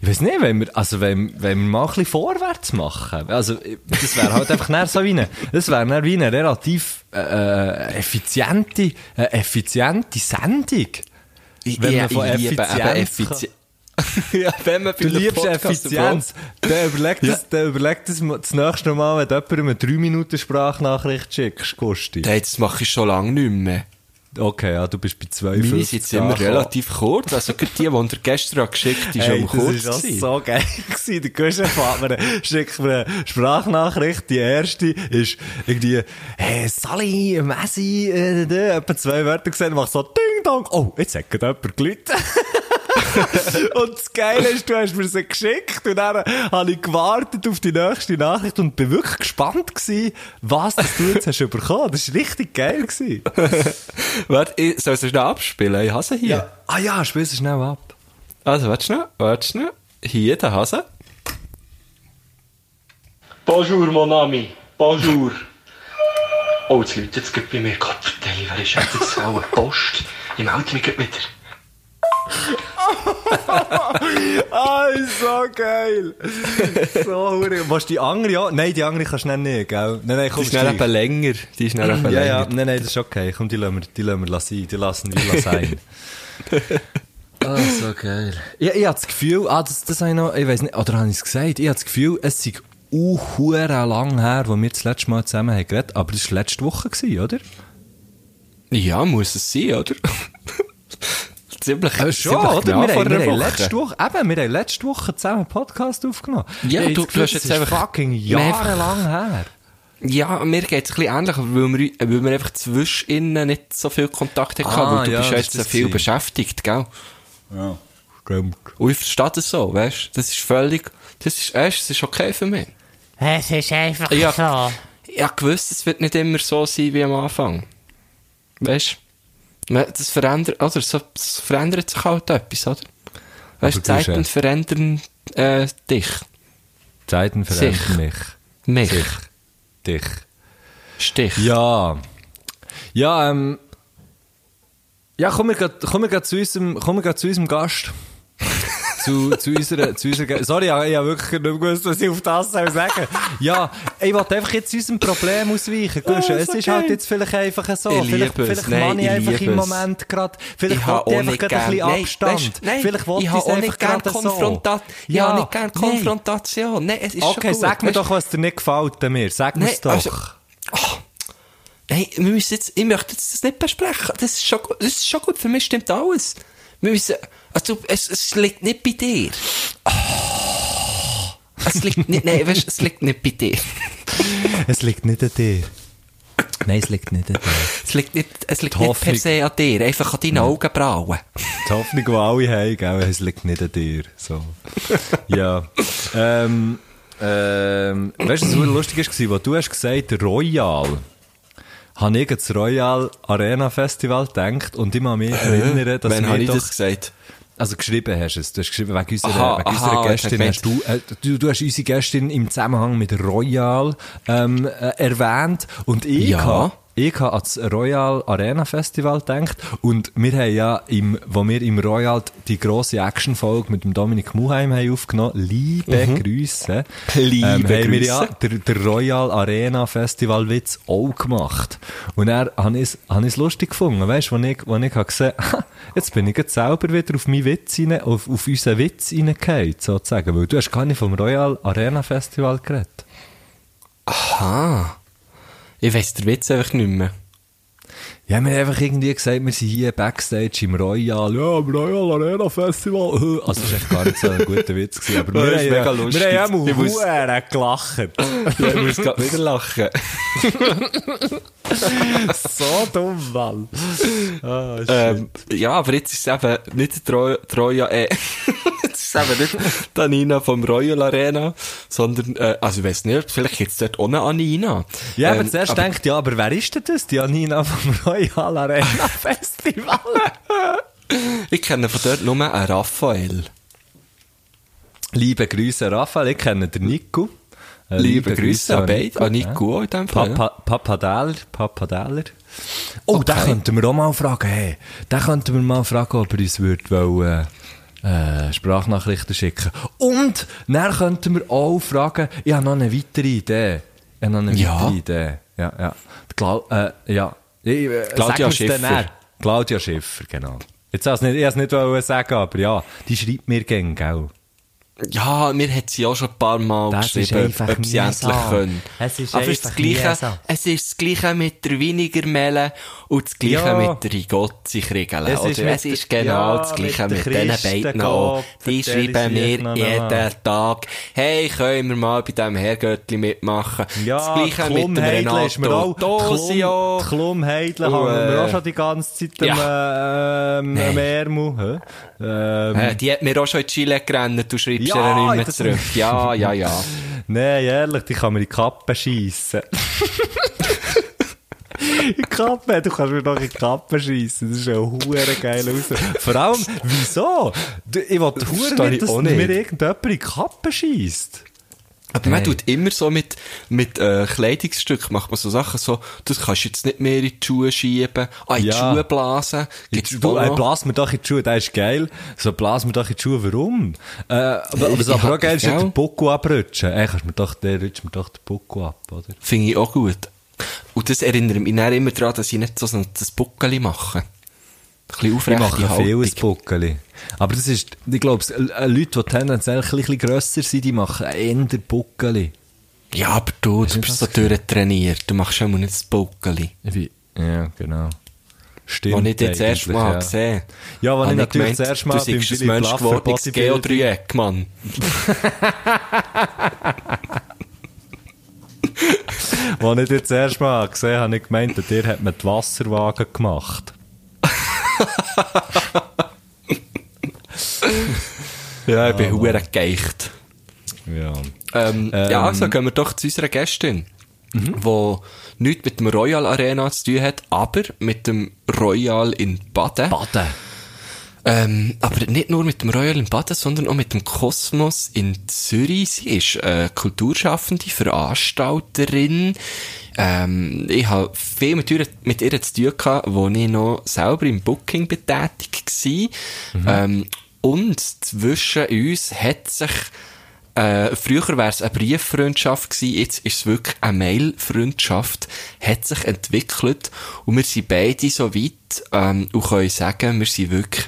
Ich weiß nicht, wenn wir, also wenn, wenn wir mal ein bisschen vorwärts machen. Also, das wäre halt einfach näher so wie eine, das wäre wie eine relativ, äh, effiziente, äh, effiziente Sendung. Wenn man von Effizienz
ja, wenn man
Du liebst
Podcast
Effizienz. Dann überleg das, dann überleg das das nächste Mal, wenn du jemandem eine 3 Minuten Sprachnachricht schickst, Gusti.
Hey, das mache ich schon lange nicht mehr.
Okay, ja, du bist bei 2
Meine sind immer relativ kurz. Also, gerade die, die er gestern geschickt die
Hey, das
kurz
ist auch
gewesen.
so geil gewesen. Der Guschen fährt mir, schickt mir eine Sprachnachricht. Die erste ist irgendwie, hey, Sally, Messi, äh, äh, etwa zwei Wörter gesehen, macht so Ding Dong. Oh, jetzt hat gerade jemand gelitten. und das Geile ist, du hast mir sie geschickt und dann habe ich gewartet auf die nächste Nachricht und bin wirklich gespannt gewesen, was das du jetzt hast bekommen. Das war richtig geil gewesen.
Warte, ich soll sie schnell abspielen? Ich hasse hier.
Ja. Ah ja, spiel sie schnell ab.
Also, warte schnell, warte schnell. Hier, der Hase.
Bonjour, mon ami. Bonjour. Oh, jetzt läutet es bei mir. Gott, wer ist jetzt auch eine Post? Ich melde mich gerade wieder.
Ah, ist so geil. so hure. Was die andere auch? Nein, die andere kannst du nicht, gell? Nein, nein, komm,
Die ist
streich.
eben länger. Die ist eben
Ja,
länger.
ja, nein, nein, das ist okay. Komm, die lassen wir, die lassen wir sein. Die lassen wir sein. Ah, so geil. Ich, ich habe das Gefühl, ah, das, das habe ich noch, ich weiß nicht, oder habe ich es gesagt? Ich habe das Gefühl, es sei uh, hure lang her, wo wir das letzte Mal zusammen haben geredet, aber das war letzte Woche, gewesen, oder?
Ja, muss es sein, oder? ziemlich,
Äh,
ziemlich genau
Wir, haben, wir, haben letzte Woche, eben, wir haben letzte Woche zusammen einen Podcast aufgenommen.
Ja,
Ich habe
du-
das
du hast jetzt
ist
einfach-
fucking jahrelang her.
Ja, mir geht's ein bisschen ähnlich, weil wir, weil wir einfach zwischen nicht so viel Kontakt hatten,
Ah,
weil du
ja,
bist ja jetzt so viel
das
beschäftigt, gell?
Ja, stimmt.
Und ich verstehe das so, weißt Das ist völlig, das ist, weißt, das ist okay für mich.
Es ist einfach
Ja.
so.
Ich hab gewusst, es wird nicht immer so sein wie am Anfang. Weißt du? Das verändert, oder? So, es verändert sich halt etwas, oder? Weißt du,
Aber du
Zeiten verändern, äh, dich.
Zeiten verändern
Sich.
mich.
Mich.
Sich. Dich.
Stich.
Ja. Ja, ähm. Ja, kommen wir grad zu unserem, grad zu unserem Gast. Zu, zu unserer, zu unserer, sorry, ich habe ich habe wirklich nicht gewusst, was ich auf das soll sagen. Ja, ich wollte einfach jetzt unserem Problem ausweichen. Gusch, es ist halt jetzt vielleicht einfach so.
Ich
vielleicht,
es.
vielleicht
Nein,
ich einfach im
es.
Moment gerade, vielleicht wollte ich einfach gerade ein bisschen
Nein,
Abstand.
weisst, nein,
vielleicht wollte
ich
es
auch
einfach gerade so.
Ich
Ja,
habe nicht gern
nein.
Konfrontation. Nein, es ist
Okay,
schon gut.
sag mir
weisst?
doch, was dir nicht gefällt an mir. Sag mir's
Nein,
doch.
also- Oh, nein, wir müssen jetzt, ich möchte jetzt das nicht besprechen. Das ist schon, das ist schon gut. Für mich stimmt alles. Müssen, also, es, es liegt nicht bei dir. Es liegt nicht, nein, weißt, es liegt nicht bei dir.
Es liegt nicht an dir. Nein, es liegt nicht an dir.
Es liegt nicht, es liegt
Die
nicht per se an dir. Einfach an deinen Augenbrauen.
Die Hoffnung, die alle haben, gell, es liegt nicht an dir. So. ja. Ähm, ähm, weißt du, was lustig war, wo du hast gesagt, Royal. Habe ich das Royal Arena Festival gedacht und ich kann mich erinnern, dass
Wann
wir
habe ich das gesagt?
also geschrieben hast es, du hast geschrieben wegen unserer,
Aha,
wegen
aha,
unserer
ich
Gästin, hast du, äh, du, du hast unsere Gästin im Zusammenhang mit Royal ähm, äh, erwähnt und ich
Ja.
habe ich habe an das Royal Arena Festival gedacht und wir haben ja, im, wo wir im Royal die grosse Action-Folge mit dem Dominik Muheim haben aufgenommen, liebe Grüße,
Mhm. Liebe
haben wir
Grüße.
ja der, der Royal Arena Festival Witz auch gemacht. Und er habe ich es lustig gefunden, weißt du, wo ich, wo ich habe gesehen, jetzt bin ich jetzt selber wieder auf meinen Witz rein, auf, auf unseren Witz reingefallen, sozusagen, weil du hast gar nicht vom Royal Arena Festival geredet.
Aha. Ich weiss der Witz einfach nicht mehr.
Ja, wir haben einfach irgendwie gesagt, wir sind hier Backstage im Royal, ja, im Royal Arena Festival. Also, das war echt gar nicht so ein guter Witz gewesen, aber wir haben,
mega lustig.
wir haben
muss-
mal gelacht.
Ja, ich muss gerade wieder lachen.
So dumm, Mann. Ah,
Ähm, ja, aber jetzt ist es eben nicht die Royal, äh, jetzt ist es eben nicht die Anina vom Royal Arena, sondern, äh, also ich weiss nicht, vielleicht gibt's dort auch eine Anina.
Ja, aber
Ähm,
zuerst
aber-
denkt, ja, aber wer ist denn das? Die Janina vom Royal Arena Festival.
Ich kenne von dort nur einen Raphael.
Liebe Grüße, Raphael. Ich kenne den Nico. Äh,
Liebe Grüße an beide, an
ja.
Nico in dem Fall.
Papa, Papadeller, Papadeller. Oh,
Okay.
den könnten wir auch mal fragen, hey. Den könnten wir mal fragen, ob er uns würde wollen, äh, Sprachnachrichten schicken. Und, dann könnten wir auch fragen, ich habe noch eine weitere Idee. Ich habe noch eine
Ja.
weitere Idee. Ja, ja. Clau äh, ja. Ich, äh,
Claudia Schiffer.
Claudia Schiffer, genau. Jetzt es nicht, ich es nicht wollen sagen, aber ja, die schreibt mir gern, gell?
Ja, mir hat sie auch schon ein paar Mal
Das
geschrieben, ob sie endlich können.
Es ist
Aber
einfach
das Gleiche, es ist das Gleiche mit der weniger Melle und das Gleiche
Ja.
mit der Rigozzi kriegeln.
Es ist
Es ist genau
ja,
das Gleiche
mit
mit, diesen beiden auch. Die schreiben mir jeden. Tag, hey, können wir mal bei diesem Herrgöttli mitmachen?
Ja,
das Gleiche mit dem Renato Dosio.
Klum, Klumheidle
Und,
haben wir
äh,
auch schon die ganze Zeit am,
ja.
äh, ähm,
Nein.
am Ärmel. Ähm,
Äh, die hat mir auch schon in Chile gerannt, du schreibst
Ja,
ja, nicht mehr zurück. Ja, ja, ja.
Nein, ehrlich, die kann mir in die Kappe schiessen. in die Kappe, du kannst mir doch in die Kappe schiessen. Das ist ein hure geiler Ausdruck. Vor allem, wieso? Ich will hure nicht,
ich
dass mir irgendjemand in die Kappe schiesst.
Aber man tut immer so mit, mit äh, Kleidungsstück macht man so Sachen so, das kannst du jetzt nicht mehr in die Schuhe schieben, ah, in die
Ja.
Schuhe blasen. Gibt's
Du,
da
äh,
noch?
blas mir doch in die Schuhe, das ist geil. So, blas mir doch in die Schuhe, warum? Äh, aber, was
Ich
aber auch geil ist,
ja.
den Buckel abrutschen. Ey, kannst mir doch, der rutscht mir doch den Buckel ab, oder?
Finde ich auch gut. Und das erinnert mich dann immer daran, dass ich nicht so ein das Buckeli mache. Ein bisschen
Ich mache
Haltung.
vieles Buckeli. Aber das ist, ich glaube, Leute, die tendenziell ein bisschen grösser sind, die machen eher Buckeli.
Ja, aber du, du bist so durchtrainiert. Du machst schon mal nicht das Buckeli.
Ja, genau. Stimmt.
Was ich jetzt erst mal
ja.
gesehen
Ja, was ich natürlich
gemeint,
das erste Mal
du
beim
ein Mensch geworden, Geodreieck, Mann.
Als ich das erste Mal gesehen habe, habe ich gemeint, dir hat man die Wasserwagen gemacht.
Ja, ich bin hure geeicht.
Ja.
Ähm, ja, also gehen wir doch zu unserer Gästin, wo nichts mit dem Royal Arena zu tun hat, aber mit dem Royal in Baden.
Baden.
Ähm, aber nicht nur mit dem Royal in Baden, sondern auch mit dem Kosmos in Zürich. Sie ist äh, Kulturschaffende, Veranstalterin. Ähm, ich habe viel mit ihr, mit ihr zu tun gehabt, wo ich noch selber im Booking betätigt war. Ähm, und zwischen uns hat sich äh, früher wäre es eine Brieffreundschaft gewesen, jetzt ist es wirklich eine Mailfreundschaft, hat sich entwickelt und wir sind beide so weit ähm, und können sagen, wir sind wirklich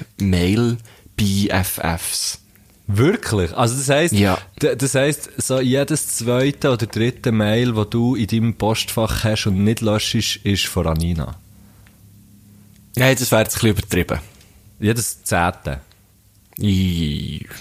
Mail-BFFs.
Wirklich? Also das heisst,
Ja.
das heisst, so jedes zweite oder dritte Mail, das du in deinem Postfach hast und nicht löschst, ist von Anina.
Nein, das wäre jetzt ein bisschen übertrieben.
Jedes zehnte.
I-
Oder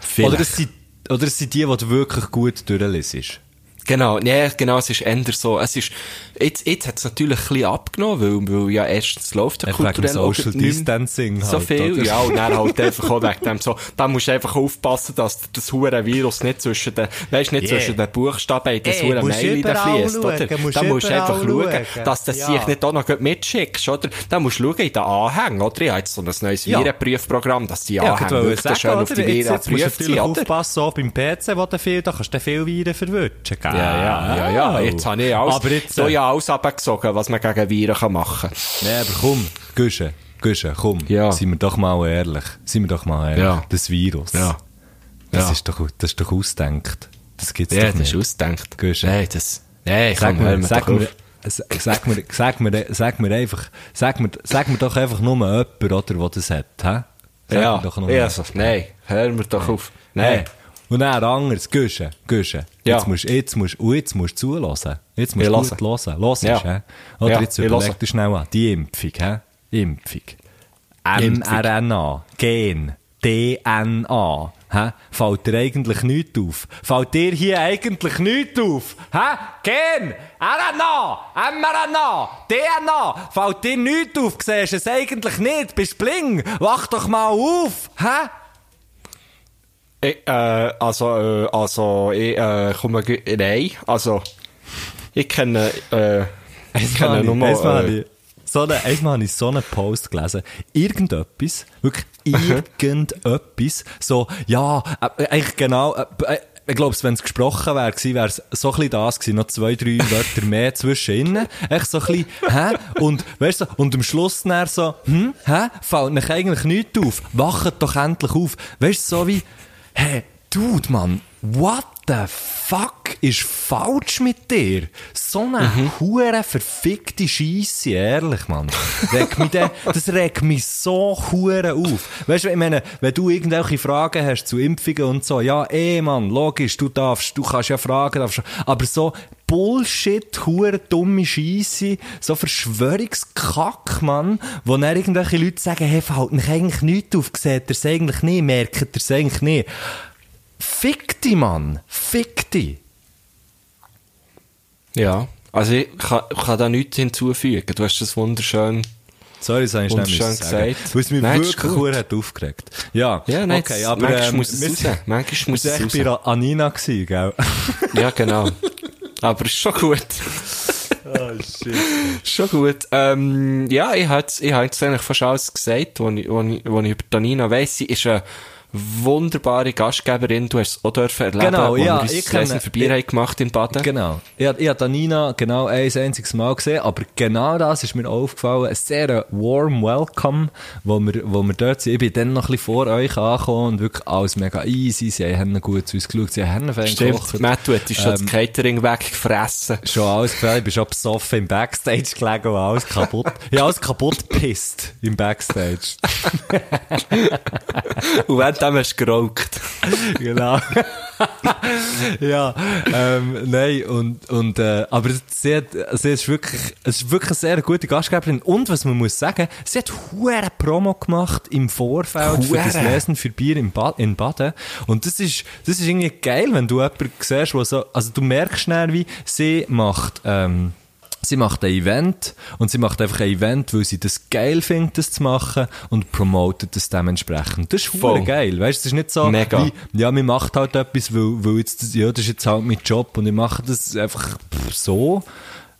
Vielleicht.
es, sind, oder es sind die, die du wirklich gut durchlesest.
Genau, nee, genau, es ist eher so, es ist, jetzt, jetzt hat es natürlich ein bisschen abgenommen, weil, weil ja erstens läuft
wegen
kulturell
Social Distancing
So
halt,
viel,
oder?
ja, und dann halt einfach auch wegen dem so, da musst du einfach aufpassen, dass das hure Virus nicht zwischen den, weisst nicht
Yeah.
zwischen den Buchstaben in das hure
musst
Mail fließt, oder?
musst
Da musst du einfach schauen,
schauen.
dass du das
Ja.
sich nicht auch noch mitschickst, oder? Da musst du schauen in den Anhängen, oder? Ich habe jetzt so ein neues
Ja.
Virenprüfprogramm, dass die
Ja,
Anhänge
wollte
wirklich
sagen,
schön auf
oder?
die
Jetzt,
Viren
musst du
geprüft
natürlich aufpassen, auch beim PC, wo du viel, da kannst du viel Viren verwutschen, gell?
Ja, ja, ja, ja. Jetzt habe ich alles,
Aber jetzt, äh,
ja alles abgezogen, was man gegen Viren kann machen
Nee, aber komm, Güsche, Güsche, komm.
Ja.
Seien wir doch mal ehrlich. Seien wir doch mal ehrlich.
Ja.
Das Virus.
Ja.
Das,
Ja.
Ist doch, das ist doch ausdenkt. Das gibt's
Ja,
doch
das
nicht.
ist ausgedacht.
Guschen.
Nein, das, nein,
Sag mir sag
doch
mir,
auf.
s- sag mir, sag mir, sag mir einfach, sag mir, sag mir doch einfach nur jemand, oder, der das hat, hä? Sag
Ja,
mir doch nur
ja, nein, hör mir doch auf. Nein.
Hey. Und dann anderes, Güsche, Güsche.
Ja.
Jetzt musst, jetzt musst, jetzt musst du zulassen. Jetzt musst du gut hören. Hörst,
Ja.
hä? Oder
Ja,
jetzt überleg dir schnell an. Die Impfung, hä? Impfung.
Impfung.
mRNA. Gen. DNA. Hä? Fällt dir eigentlich nichts auf? Fällt dir hier eigentlich nichts auf? Hä? Gen! RNA! mRNA! DNA! Fällt dir nichts auf? Siehst du es eigentlich nicht? Bist bling? Wach doch mal auf! Hä?
Ich, äh, also, äh, also, ich, äh, komme, nein, also, ich kenne, äh, ich kenne nur mal,
habe
äh,
ich so eine, einmal habe ich so einen Post gelesen. Irgendetwas, wirklich irgendetwas, so, ja, äh, eigentlich genau, äh, äh, ich glaube, wenn es gesprochen wäre, wäre es so ein das gewesen, noch zwei, drei Wörter mehr zwischen ihnen. Echt so ein bisschen, hä? Und, weißt du, und am Schluss dann so, hm, hä? Fällt euch eigentlich nichts auf? Wacht doch endlich auf. Weißt du, so wie, hä, Dude, Mann, what the fuck ist falsch mit dir? So eine hure verfickte Scheisse, ehrlich, Mann. Reg mich de, das regt mich so hure auf. Weißt du, ich meine, wenn du irgendwelche Fragen hast zu Impfungen und so, ja, eh, Mann, logisch, du darfst, du kannst ja fragen, darfst, aber so Bullshit, hure dumme Scheisse, so Verschwörungskack, Mann, wo dann irgendwelche Leute sagen, hey, fällt mich eigentlich nichts auf, seht ihr es eigentlich nicht, merkt ihr es eigentlich nicht. Fick dich, Mann. Fick dich.
ja, also ich kann, kann da nichts hinzufügen, du hast das wunderschön,
Sorry, das habe ich sagen.
gesagt.
Weil es mich
Nein,
wirklich
gut.
gut hat aufgeregt. Ja,
ja, nein,
okay, aber
manchmal
ähm,
muss es raus, manchmal muss es
sind echt
raus.
bei Anina gewesen, gell?
ja, genau. Aber ist schon gut.
oh, shit.
Schon gut. Ähm, ja, ich habe ich hab jetzt eigentlich fast alles gesagt, was ich, was ich, was ich über Danina weiss. Sie ist eine wunderbare Gastgeberin. Du hast es auch dürfen erleben,
Genau,
wo
ja,
wir uns
ich
das Lesen
kenne-
für Bier haben gemacht in Baden.
Genau. Ich, ich habe Nina genau ein einziges Mal gesehen, aber genau das ist mir aufgefallen. Ein sehr warm Welcome, wo wir, wo wir dort sind. Ich bin dann noch ein bisschen vor euch angekommen und wirklich alles mega easy. Sie haben gut zu uns geschaut, sie haben fein
Stimmt,
gekocht.
Matt, du hättest schon
Ähm,
das Catering weggefressen.
Schon alles gefällt. Ich bin schon besoffen im Backstage gelegen und alles kaputt. Habe alles kaputt gepisst im Backstage.
Und wenn dem hast du geraucht.
genau. ja, ähm, nein, und, und, äh, aber sie hat, sie ist wirklich, es ist wirklich eine sehr gute Gastgeberin. Und was man muss sagen, sie hat hure Promo gemacht im Vorfeld für das. Lesen für Bier im ba in Baden. Und das ist, das ist irgendwie geil, wenn du jemanden siehst, wo so, also du merkst schnell, wie sie macht, ähm, Sie macht ein Event und sie macht einfach ein Event, weil sie das geil findet, das zu machen und promotet das dementsprechend. Das ist voll geil. Weißt du, es ist nicht so,
Mega.
wie, ja, man macht halt etwas, weil, weil jetzt, das- ja, das ist jetzt halt mein Job und ich mache das einfach so.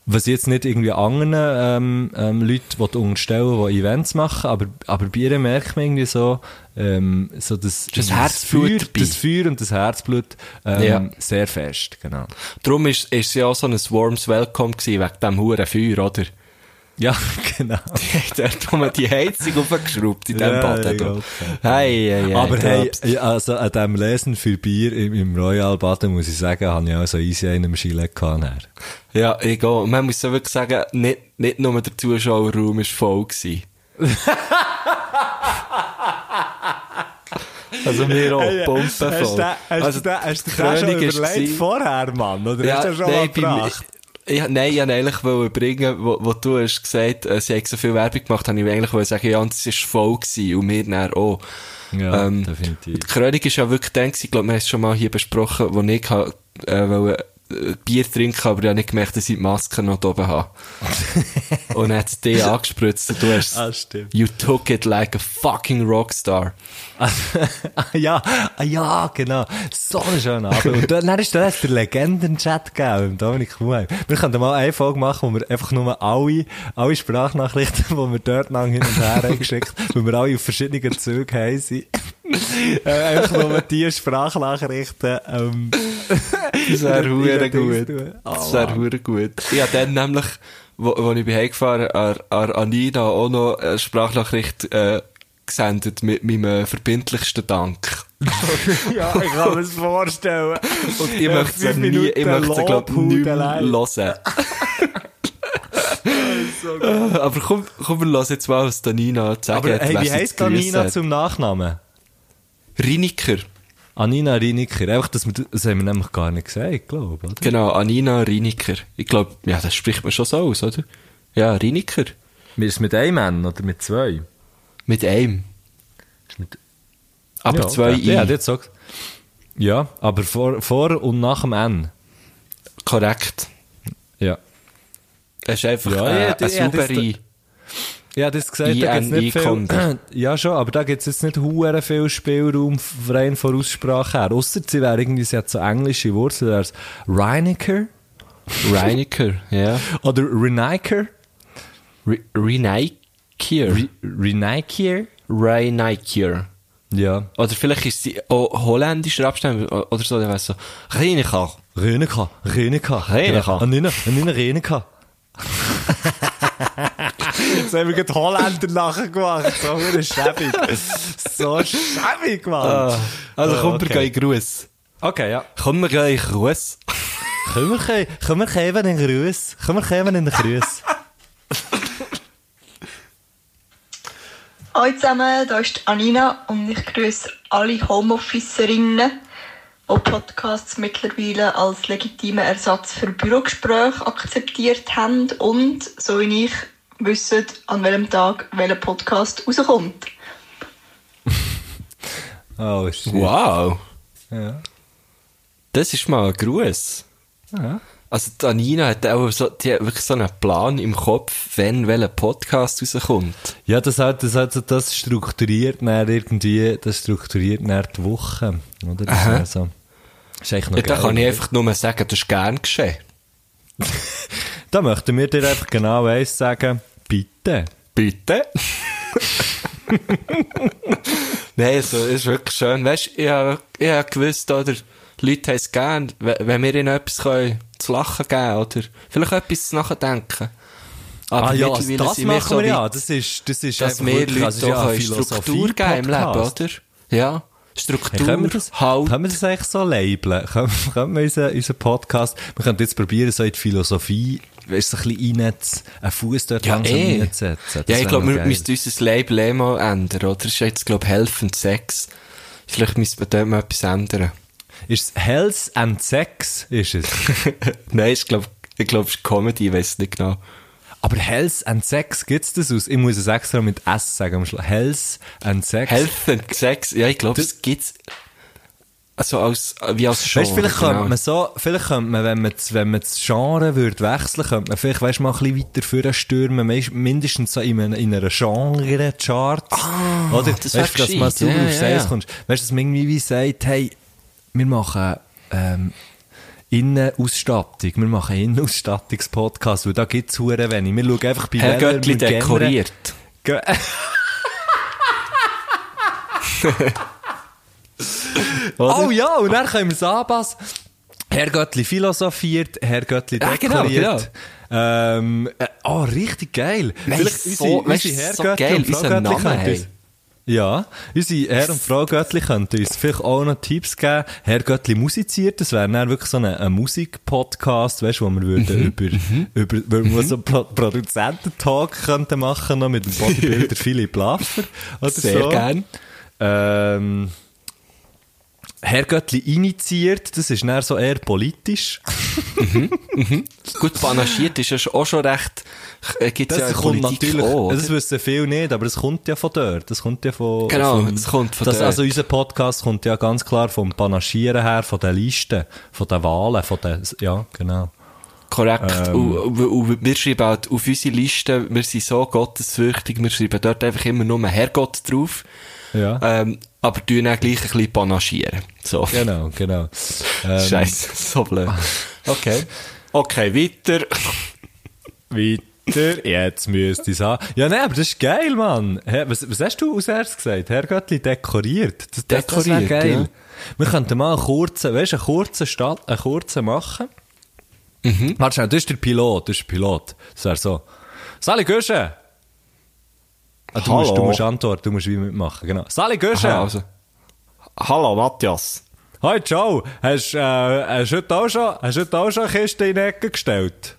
Was ich jetzt nicht irgendwie anderen ähm, ähm, Leuten unterstellen, die Events machen, aber, aber bei ihr merkt man irgendwie so, ähm, so das,
Das Herzblut
Feuer, das Feuer und das Herzblut ähm,
Ja.
sehr fest, genau.
Darum ist, ist sie auch so ein warms Welcome gewesen, wegen dem huren Feuer, oder?
Ja, genau.
Dort, wo man die Heizung aufgeschraubt in diesem
Ja,
Bad.
ja,
da.
okay.
Hey, hey, hey,
Aber hey, ja, also an dem Lesen für Bier im, im Royal Baden, muss ich sagen, habe ich auch so easy einen im Gilet gehabt.
Ja, egal. Und man muss ja wirklich sagen, nicht, nicht nur der Zuschauerraum war voll gewesen. also wir auch.
Hast du den- hast
also,
den- hast du
die
den schon überlegt
gewesen-
vorher, Mann? Oder hast du den schon mal
nein, beim-
gebracht?
Ich, nein, ich wollte eigentlich bringen, wo, wo du hast gesagt, äh, sie haben so viel Werbung gemacht, habe ich eigentlich sagen, ja, es war voll gewesen, und wir dann auch.
Ja,
Ähm,
definitiv.
Die Krönung ist ja wirklich gewesen, ich glaube, wir haben es schon mal hier besprochen, wo ich äh, wollte, Bier trinken, aber ich habe nicht gemerkt, dass ich die Maske noch oben habe. und dann hat es dich angespritzt und du hast,
Ah, stimmt.
you took it like a fucking Rockstar.
Ah, ja, ah, ja, genau. So ein schöner Abend. Und dann, dann ist der Legenden-Chat gegeben, Dominik Muheim. Wir könnten mal eine Folge machen, wo wir einfach nur alle, alle Sprachnachrichten, die wir dort lang hin und her haben geschickt, weil wir alle auf verschiedenen Zügen haben, sind. äh, einfach nur die Sprachnachrichten, ähm,
Das wäre hure
Dings
gut. Das
Oh,
wäre hure gut. Ich habe dann nämlich, wo, wo ich bin heimgefahren, an, an Anina auch noch eine Sprachnachricht, äh, gesendet mit meinem verbindlichsten Dank.
ja, ich kann mir das vorstellen.
Und ich
Ja,
möchte sie nie, ich möchte sie, glaub ich, nicht mehr hören. Äh, Aber komm, komm, wir hören jetzt mal, was Danina zu sagen
Aber
hat,
hey, wie
sie
heisst
zu grüssen
Nina
hat.
zum Nachnamen?
Riniker.
Anina Riniker. Einfach, das, wir, das haben wir nämlich gar nicht gesagt, glaube ich, oder?
Genau, Anina Riniker. Ich glaube, ja, das spricht man schon so aus, oder? Ja, Riniker.
Ist es mit einem N oder mit zwei?
Mit einem.
mit-
Aber
ja,
zwei
okay.
I.
Ja, sagst Ja, aber vor, vor und nach dem N.
Korrekt.
Ja.
Es ist einfach
Ja,
äh,
ja,
eine
ja, das-
saubere...
Ja, das gesagt, da gibt's nicht viel, ja schon, aber da gibt's jetzt nicht hure viel Spielraum rein von Aussprache her. Ausser sie wäre irgendwie, sie hat so englische Wurzeln, als Reiniker
Reiniker, ja.
oder Reniker.
Re Reinikier.
Re Reniker?
Reinikier.
Ja.
Oder vielleicht ist sie auch holländischer Abstammung oder so, weißt du, so, Reiniker.
Renika, Renika.
Renika.
Anina, Anina Renika. Jetzt haben wir gerade Holländer nachher gemacht. So eine schäbig. So schäbig, Mann.
Ah, also
Ah,
komm,
okay.
wir gehen Gruß.
Okay, ja.
Komm, wir gehen Gruß.
Können wir, können wir eben einen Gruß? Können wir eben einen Gruß?
Hallo zusammen, da ist Anina und ich grüße alle Homeofficerinnen, die Podcasts mittlerweile als legitimen Ersatz für Bürogespräche akzeptiert haben und, so wie ich, wissen, an welchem Tag welcher Podcast rauskommt.
Oh, shit.
Wow.
Ja.
Das ist mal ein Gruß.
Ja.
Also, die Anina hat auch so, die hat wirklich so einen Plan im Kopf, wenn welcher Podcast rauskommt.
Ja, das, hat, das, hat, das strukturiert dann irgendwie, das strukturiert dann die Woche, oder? Das
Aha.
ist also, ist eigentlich noch
Ja, da kann ich einfach nur sagen, das ist gern geschehen.
Da möchten wir dir einfach genau eins sagen. Bitte.
Bitte? Nein, also, es ist wirklich schön. Weißt du, ich habe hab gewusst, oder, Leute haben es gern, we- wenn wir ihnen etwas können, zu lachen geben, oder vielleicht etwas zu nachdenken. Aber
ah ja,
mittlerweile
das
sind wir
machen
so
wir ja. Das ist, das ist
dass wir
wirklich-
Leute
also ja
können Struktur geben im Leben, oder? Ja.
Hey,
Struktur,
können, wir das,
Halt.
können wir das eigentlich so labeln? Können, können wir unseren, unseren Podcast, wir könnten jetzt probieren, so in die Philosophie, weißt so ein bisschen rein, einen Fuß dort
Ja,
langsam
eh.
reinzusetzen. Das
Ja, ich glaube, wir müssen unser Label eh mal ändern, oder? Das ist jetzt, glaube ich, Health and Sex. Vielleicht müssen wir da mal etwas ändern.
Ist es Health and Sex? Ist es?
Nein, ich glaube, ich glaube, es ist Comedy, ich weiß nicht genau.
Aber Health and Sex, gibt's das aus? Ich muss es extra mit S sagen. Health and Sex.
Health and Sex, ja, ich glaube, es gibt's, also als, wie als Genre.
Weißt du, vielleicht
genau.
könnte man so, vielleicht könnte man, wenn man, das- wenn man das Genre würde wechseln, könnte man vielleicht, weißt mal ein bisschen weiter vorne stürmen, mindestens so in, einer- in einer Genre-Chart. Ah, Oder?
das
weißt du, dass man so
Ja,
auf
ja, ja.
kommst. Weißt du, dass man irgendwie wie sagt, hey, wir machen, ähm, Innenausstattung. Wir machen Innenausstattungspodcast, weil da gibt's hure wenig. Wir schauen einfach bei
Herr Göttli
wir gerne- Ge- oh ja, und dann können wir es anpassen. Herr Göttli philosophiert, Herr Göttli
Ja, genau,
dekoriert. Ähm, äh, oh, richtig geil.
Nein,
Vielleicht
so-
unsere, Herr
so
Göttli
geil,
und Frau Göttli könnten uns-. Ja, unsere Herr und Frau Göttli könnten uns vielleicht auch noch Tipps geben. Herr Göttli musiziert, das wäre dann wirklich so ein, ein Musikpodcast, weißt du, wo wir würden
Mhm,
über, über, wo wir so Pro Produzententalk könnten machen, noch mit dem Bodybuilder Philipp Laffer oder
Sehr
so.
gern.
Ähm, Herr Göttli initiiert, das ist dann so eher politisch.
Gut, panaschiert ist ja auch schon recht, äh, gibt's
Das
ja
kommt
Politik
natürlich,
auch,
das wissen viele nicht, aber es kommt ja von dort. Das kommt ja von,
Genau, es kommt von
das,
dort.
Also unser Podcast kommt ja ganz klar vom Panaschieren her, von den Listen, von den Wahlen, von den, ja, genau.
Korrekt.
Ähm.
Und, und, und wir schreiben halt auf unsere Liste, wir sind so gottesfürchtig, wir schreiben dort einfach immer nur Herrgott drauf.
Ja.
Ähm, aber tun dann gleich ein bisschen panaschieren. So.
Genau, genau. Ähm,
Scheiße, so blöd. Okay. Okay, weiter.
Weiter, jetzt müsste ich sagen. Ja, nein, aber das ist geil, Mann. Was, was hast du als erstes gesagt? Herr Göttli dekoriert. Das, das, das
Dekoriert,
geil.
ja.
Wir könnten mal einen kurzen, weißt du, einen kurzen Start, einen kurzen machen. Mhm. Warte schnell, das ist der Pilot, das ist der Pilot. Das wäre so. Sali Gösche! Ah, du, musst, du musst antworten, du musst wie mitmachen, genau. Sali Gösche!
Also. Hallo, Matthias.
Hi, ciao! Hast, äh, hast du heute auch schon, hast du heute auch schon eine Kiste in die Ecke gestellt?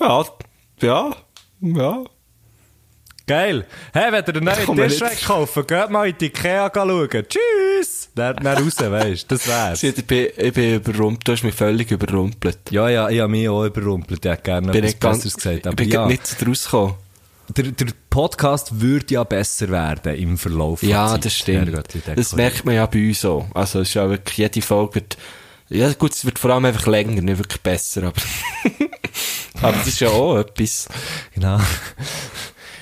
Ja, ja, ja.
Geil. Hey, wenn ihr einen neuen Tisch kaufen geht mal in die Ikea schauen. Tschüss! Dann, dann raus, weisst das wär's.
Ich bin, ich bin überrumpelt, du hast mich völlig überrumpelt.
Ja, ja, ich habe mich auch überrumpelt. Ich hätte gerne
Bin
etwas Besseres gesagt.
ich
Aber
bin
ja,
nicht so draus gekommen.
Der, der Podcast würde ja besser werden im Verlauf
Ja,
Zeit.
das stimmt.
Denke
Das merkt man ja bei uns auch. Also, es ist ja wirklich, jede Folge wird, ja gut, es wird vor allem einfach länger, nicht wirklich besser, aber, aber das ist ja auch etwas.
Genau.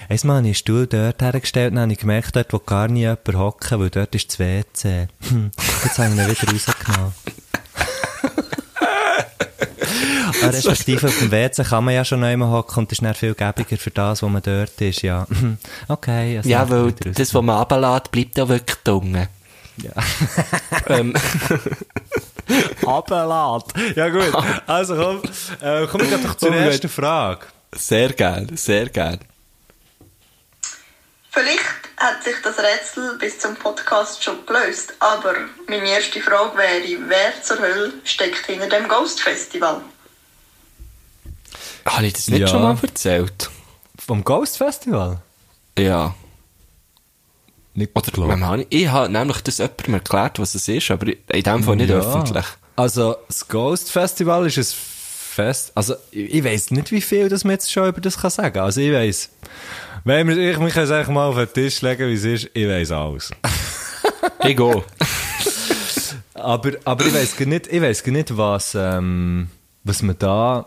Einmal habe ich einen Stuhl dort hergestellt und habe ich gemerkt, dort wo gar nie jemand hocken, weil dort ist das WC. Hm, jetzt habe ich ihn wieder rausgenommen. Ah, respektive auf dem WC kann man ja schon noch immer hocken und das ist dann viel gäbiger für das, wo man dort ist, ja. Okay. also
Ja, weil das, was man runterlässt, bleibt ja wirklich dunge.
Ja.
ähm.
Ja gut, also komm, äh, kommen wir doch zur
Komm,
ersten Frage.
sehr gern, sehr gern.
Vielleicht hat sich das Rätsel bis zum Podcast schon gelöst, aber meine erste Frage wäre, wer zur Hölle steckt hinter dem Ghost Festival?
Habe ich das nicht
Ja.
schon mal erzählt?
Vom Ghost Festival?
Ja.
Nicht
Oder, habe ich, habe nämlich das jemandem erklärt, was es ist, aber in dem Fall nicht
Ja.
öffentlich.
Also, das Ghost Festival ist ein Fest. Also, ich, ich weiß nicht, wie viel das man jetzt schon über das kann sagen. Also, ich weiß. Wenn wir, ich mich einfach mal auf den Tisch legen, wie es ist, ich weiß alles.
Ich gehe.
aber, aber ich weiß nicht, ich weiß nicht, was, ähm, was man da,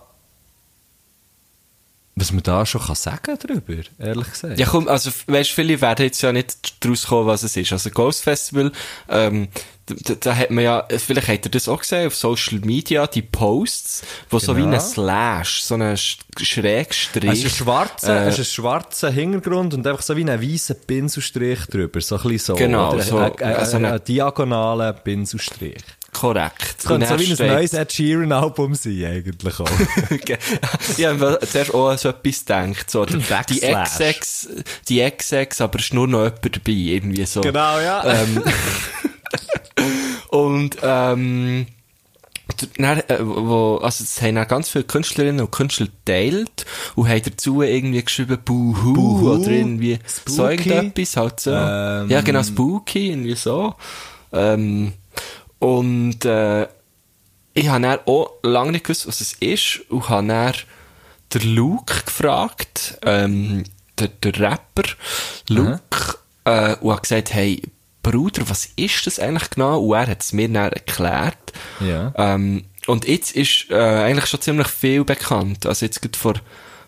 was man da schon kann sagen drüber, ehrlich gesagt.
Ja, komm, also, weißt, viele werden jetzt ja nicht draus kommen, was es ist. Also, Ghost Festival, ähm, da, da hat man ja, vielleicht habt ihr das auch gesehen, auf Social Media, die Posts, wo so wie
Genau.
ein Slash, so ein Sch- Schrägstrich.
Es ist ein schwarzer,
äh,
es ist ein schwarzer Hintergrund und einfach so wie ein weißer Pinselstrich drüber. So ein bisschen so.
Genau,
oder?
so,
Ein, ein,
also
ein,
eine-
ein diagonaler Pinselstrich.
Korrekt.
Das könnte so wie ein neues Ed Sheeran Album sein, eigentlich auch.
ich habe zuerst auch an so etwas gedacht. So, die. XX, die XX, aber es ist nur noch jemand dabei, irgendwie so.
genau, ja.
Ähm, und, ähm, dann, äh, wo, also es haben dann ganz viele Künstlerinnen und Künstler geteilt und haben dazu irgendwie geschrieben Buhu,
Buhu,
oder irgendwie so
Spooky.
irgendetwas halt so.
Ähm.
ja, genau, Spooky, irgendwie so. Ähm, und äh, ich habe dann auch lange nicht gewusst, was es ist und habe dann den Luke gefragt, ähm, der, der Rapper Luke, äh, und habe gesagt, hey, Bruder, was ist das eigentlich genau? Und er hat es mir dann erklärt.
Ja.
Ähm, und jetzt ist äh, eigentlich schon ziemlich viel bekannt. Also jetzt gerade vor,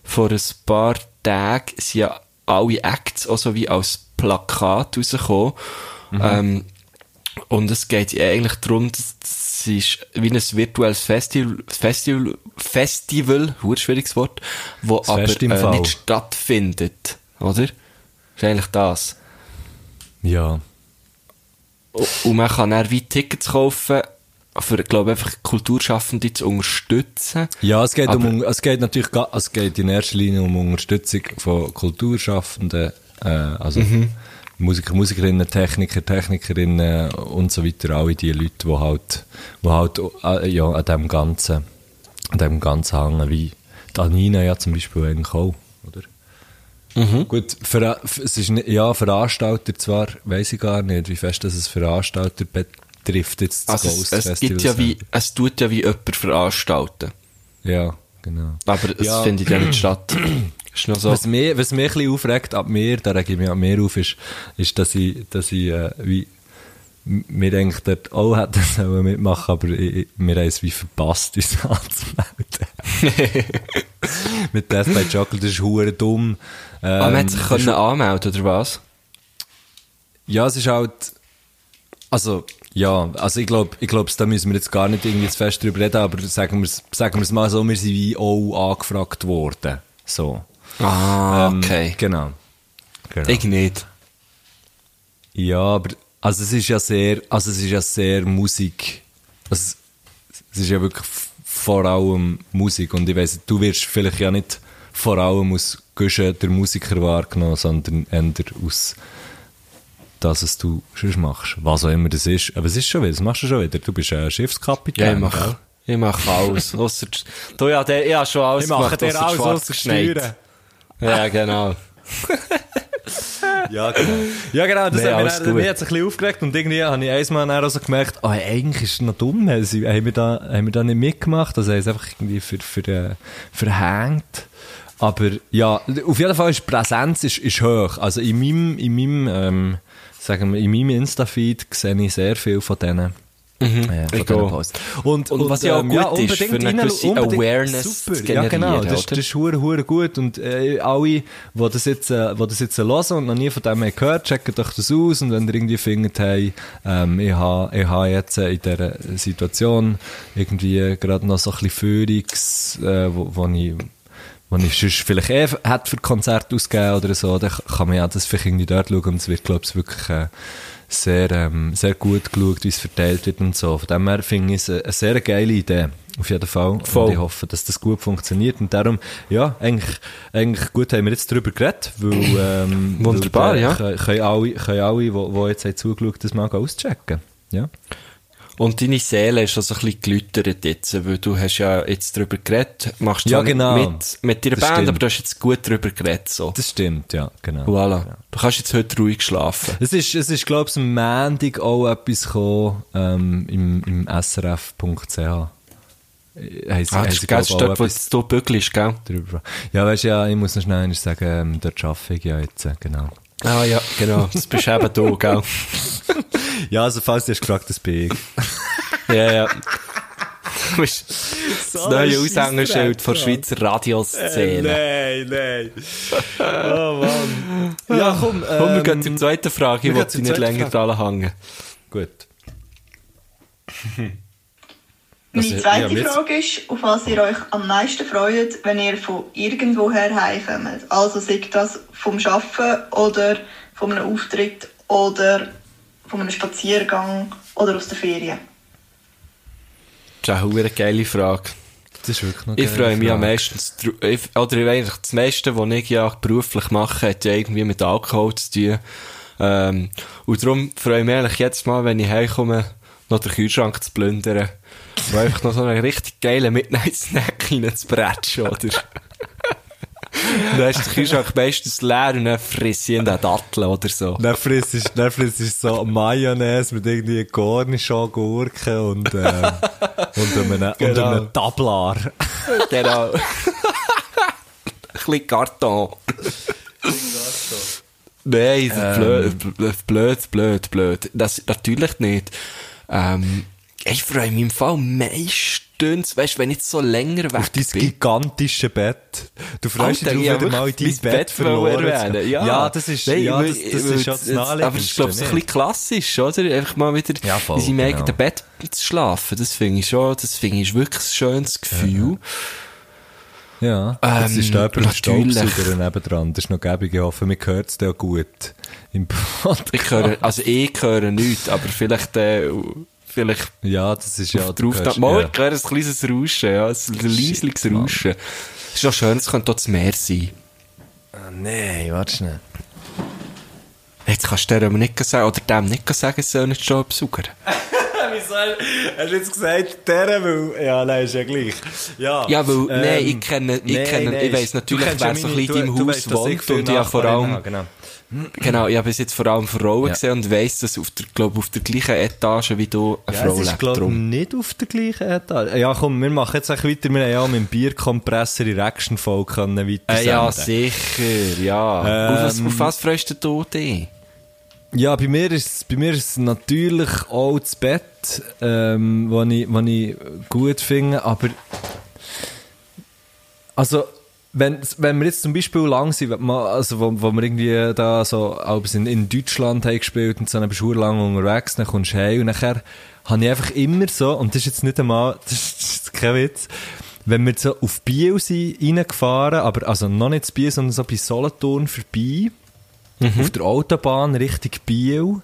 vor ein paar Tagen sind ja alle Acts auch so wie als Plakat rausgekommen. Ähm, und es geht eigentlich darum, dass es ist wie ein virtuelles Festival, Festival, Festival, ein schwieriges Wort, wo
Das
aber äh, nicht stattfindet. Oder? Ist eigentlich das.
Ja.
Und man kann dann wie Tickets kaufen, für, glaube einfach Kulturschaffende zu unterstützen.
Ja, es geht,
Aber-
um, es geht natürlich es geht in erster Linie um Unterstützung von Kulturschaffenden, äh, also
Mhm.
Musiker, Musikerinnen, Techniker, Technikerinnen und so weiter, alle die Leute, die halt, die halt äh, ja, an dem Ganzen, an dem Ganzen hängen, wie die Anina ja zum Beispiel eigentlich auch, oder?
Mhm.
Gut, ver, es ist nicht, ja, Veranstalter zwar, weiß ich gar nicht, wie fest das es Veranstalter betrifft jetzt das
Also es,
Ghost
es
Festival
gibt ja wie, es tut ja wie jemand veranstalten.
Ja, genau.
Aber es
Ja.
findet ja nicht statt. So.
Was mich, was mich ein bisschen aufregt ab mir, da rege ich mich ab mir auf, ist, ist dass ich, dass ich äh, wie, m- wir eigentlich dort auch hätten sollen mitmachen, aber ich, wir haben es wie verpasst, uns anzumelden. Mit Death by Chocolate, das ist hure dumm. Ähm,
Aber man hat sich
das
können anmelden, oder was?
Ja, es ist halt, also, ja, also ich glaube, ich glaub, da müssen wir jetzt gar nicht irgendwie fest drüber reden, aber sagen wir es sagen wir's mal so, wir sind wie auch angefragt worden. So.
Ah,
Ähm,
okay.
Genau. genau.
Ich nicht.
Ja, aber also es ist ja sehr, also es ist ja sehr Musik. Also, es- es ist ja wirklich vor allem Musik und ich weiss, du wirst vielleicht ja nicht vor allem aus Guschen der Musiker wahrgenommen, sondern eher aus das, was du sonst machst. Was auch immer das ist. Aber es ist schon wieder, das machst du schon wieder. Du bist ein Schiffskapitän.
Ja, ich mache, ich mache alles. Ausser, du, ja, der, ich habe schon alles
Ich mache
gemacht,
dir alles ausser. Steuern.
Ja, genau.
Ja, genau. Ja, genau, das
Nee,
hat mich, dann- mich hat's ein bisschen aufgeregt und irgendwie habe ich einmal dann auch so gemerkt, oh, eigentlich ist es noch dumm, haben, sie, haben, wir da, haben wir da nicht mitgemacht, also haben sie einfach irgendwie für, für, äh, verhängt. Aber ja, auf jeden Fall ist die Präsenz ist, ist hoch. Also in meinem, in meinem, ähm, sagen wir, in meinem Insta-Feed sehe ich sehr viel von denen. Äh,
Mhm. ich
diesen
auch.
Posts. Und,
Und was ja auch gut ist,
unbedingt
für eine gewisse Awareness
super,
zu
Ja, genau, das, das ist hure, hure gut. Und äh, alle, die das jetzt, äh, die das jetzt hören und noch nie von dem haben gehört, checken doch das aus. Und wenn ihr irgendwie findet, hey, ähm, ich habe ich ha jetzt äh, in dieser Situation irgendwie gerade noch so ein bisschen Führungs, äh, wo, wo ich wo ich sonst vielleicht eh hätte für Konzerte ausgegeben oder so, dann kann man ja das vielleicht irgendwie dort schauen und es wird, glaube ich, wirklich äh, sehr, ähm, sehr gut geschaut, wie es verteilt wird und so. Von dem her finde ich es eine, eine sehr geile Idee. Auf jeden Fall.
Voll.
Und ich hoffe, dass das gut funktioniert. Und darum, ja, eigentlich, eigentlich gut haben wir jetzt darüber geredet, weil, ähm,
Wunderbar,
weil, äh,
ja.
Können, können alle, können alle, die, die jetzt haben zugeschaut das mal auschecken. Ja.
Und deine Seele ist also ein bisschen geläutert jetzt, weil du hast ja jetzt darüber geredet, machst
Ja, genau.
mit, mit deiner
Das
Band,
stimmt.
aber du hast jetzt gut darüber geredet, so.
Das stimmt, ja, genau.
Voilà. Du kannst jetzt heute ruhig schlafen.
Es ist, es ist, glaube ich, am Montag auch etwas gekommen, ähm, im, im srf.ch. Äh, sie-
Ah, das ist dort, wo du bügelst, gell?
drüber. Ja, weißt du, ja, ich muss noch schnell sagen, dort arbeite ich ja jetzt, äh, genau.
Ah ja, genau. Das bist eben du, gell?
Ja, also falls du hast gefragt, das bin ich.
Ja, ja. Du bist das neue Aushängeschild von der Schweizer Radioszene.
nein, nein. Oh Mann. Ja, komm,
Komm, wir
ähm,
gehen zur zweiten Frage. Ich dich
zur
nicht länger dran hängen.
Gut.
Meine zweite
ja, jetzt-
Frage ist, auf was ihr euch am meisten freut, wenn ihr von irgendwoher heimkommt. Also sei das vom Arbeiten oder von einem Auftritt oder von einem Spaziergang oder aus der Ferien.
Das ist eine geile Frage.
Das ist wirklich noch
Ich
eine
freue mich am meisten, oder eigentlich das meiste, was ich ja beruflich mache, hat ja irgendwie mit Alkohol zu tun. Ähm, und darum freue ich mich eigentlich jedes Mal, wenn ich heimkomme, noch den Kühlschrank zu plündern. Und einfach noch so einen richtig geilen Midnight-Snack reinzubretschen, oder? dann ist der Kühlschrank meistens leer und dann frisse ich einen Datteln oder so.
Dann frisst ich, dann frisst ich so Mayonnaise mit irgendwie Cornichon, Gurken und, äh, und einem,
Genau.
und einem Tablar.
genau. Ein bisschen Karton. Nein, ist blöd, blöd, blöd, blöd. Das natürlich nicht. Ähm, ich freue mich im Fall meistens, weißt du, wenn ich so länger weg
Auf dein
bin.
gigantische Bett. Du freust dich
Alter,
darauf,
ich
wieder mal
wirklich
dein Bett,
Bett
verloren.
Ja.
ja, das ist,
Nein,
ja, das, das ist ja das Naheliegendste.
Aber ich glaube, so ein bisschen klassisch, oder? Einfach mal wieder
Ja, voll,
in seinem
genau.
eigenen Bett zu schlafen. Das finde ich schon, das finde ich ist wirklich ein schönes Gefühl.
Ja, jetzt
Ähm,
ist da jemand ein
natürlich.
Staubsauger nebendran. Das ist noch gäbig. Ich hoffe, mir hört es auch gut im Podcast.
Ich höre, also ich höre nichts, aber vielleicht, äh, vielleicht
Ja, das ist ja...
auf
du
der
hörst-.
Mal,
ja.
ich höre ein kleines Rauschen, ja, ein leisliches. Rauschen. Es ist auch schön, es könnte auch das Meer sein.
Ah, Nein, warte schnell.
Jetzt kannst du dem nicht sagen, oder dem nicht sagen, es soll nicht schon besuchen.
Hast du jetzt gesagt, der will... Ja, nein, ist ja gleich. Ja,
Ja, weil,
ähm,
nein, ich kenne, ich
nein,
kenne,
nein,
ich weiss natürlich, wer
ja
so ein bisschen deinem Haus
ich
wohnt und habe vor allem,
habe, Genau.
genau, ich habe bis jetzt vor allem Frauen
Ja.
gesehen und weiss, dass auf der, glaub, auf der gleichen Etage wie du eine
Ja,
Frau lebt.
glaube ich,
Drum.
nicht auf der gleichen Etage. Ja, komm, wir machen jetzt echt weiter. Wir haben ja auch mit dem Bierkompressor in Action-Folge weiter
Äh, ja, sicher, ja. auf, was,
Ähm,
auf was freust du dich?
Ja, bei mir ist, bei mir ist natürlich auch das Bett, ähm, was ich, was ich gut finde, aber, also, wenn, wenn wir jetzt zum Beispiel lang sind, also wo, wo wir irgendwie da so, als in, in Deutschland haben gespielt und so, dann bist du lang unterwegs, dann kommst du heim und nachher habe ich einfach immer so, und das ist jetzt nicht einmal, das ist, das ist kein Witz, wenn wir so auf Biel sind, reingefahren, aber also noch nicht zu Biel, sondern so bei Solothurn vorbei, auf der Autobahn Richtung Biel.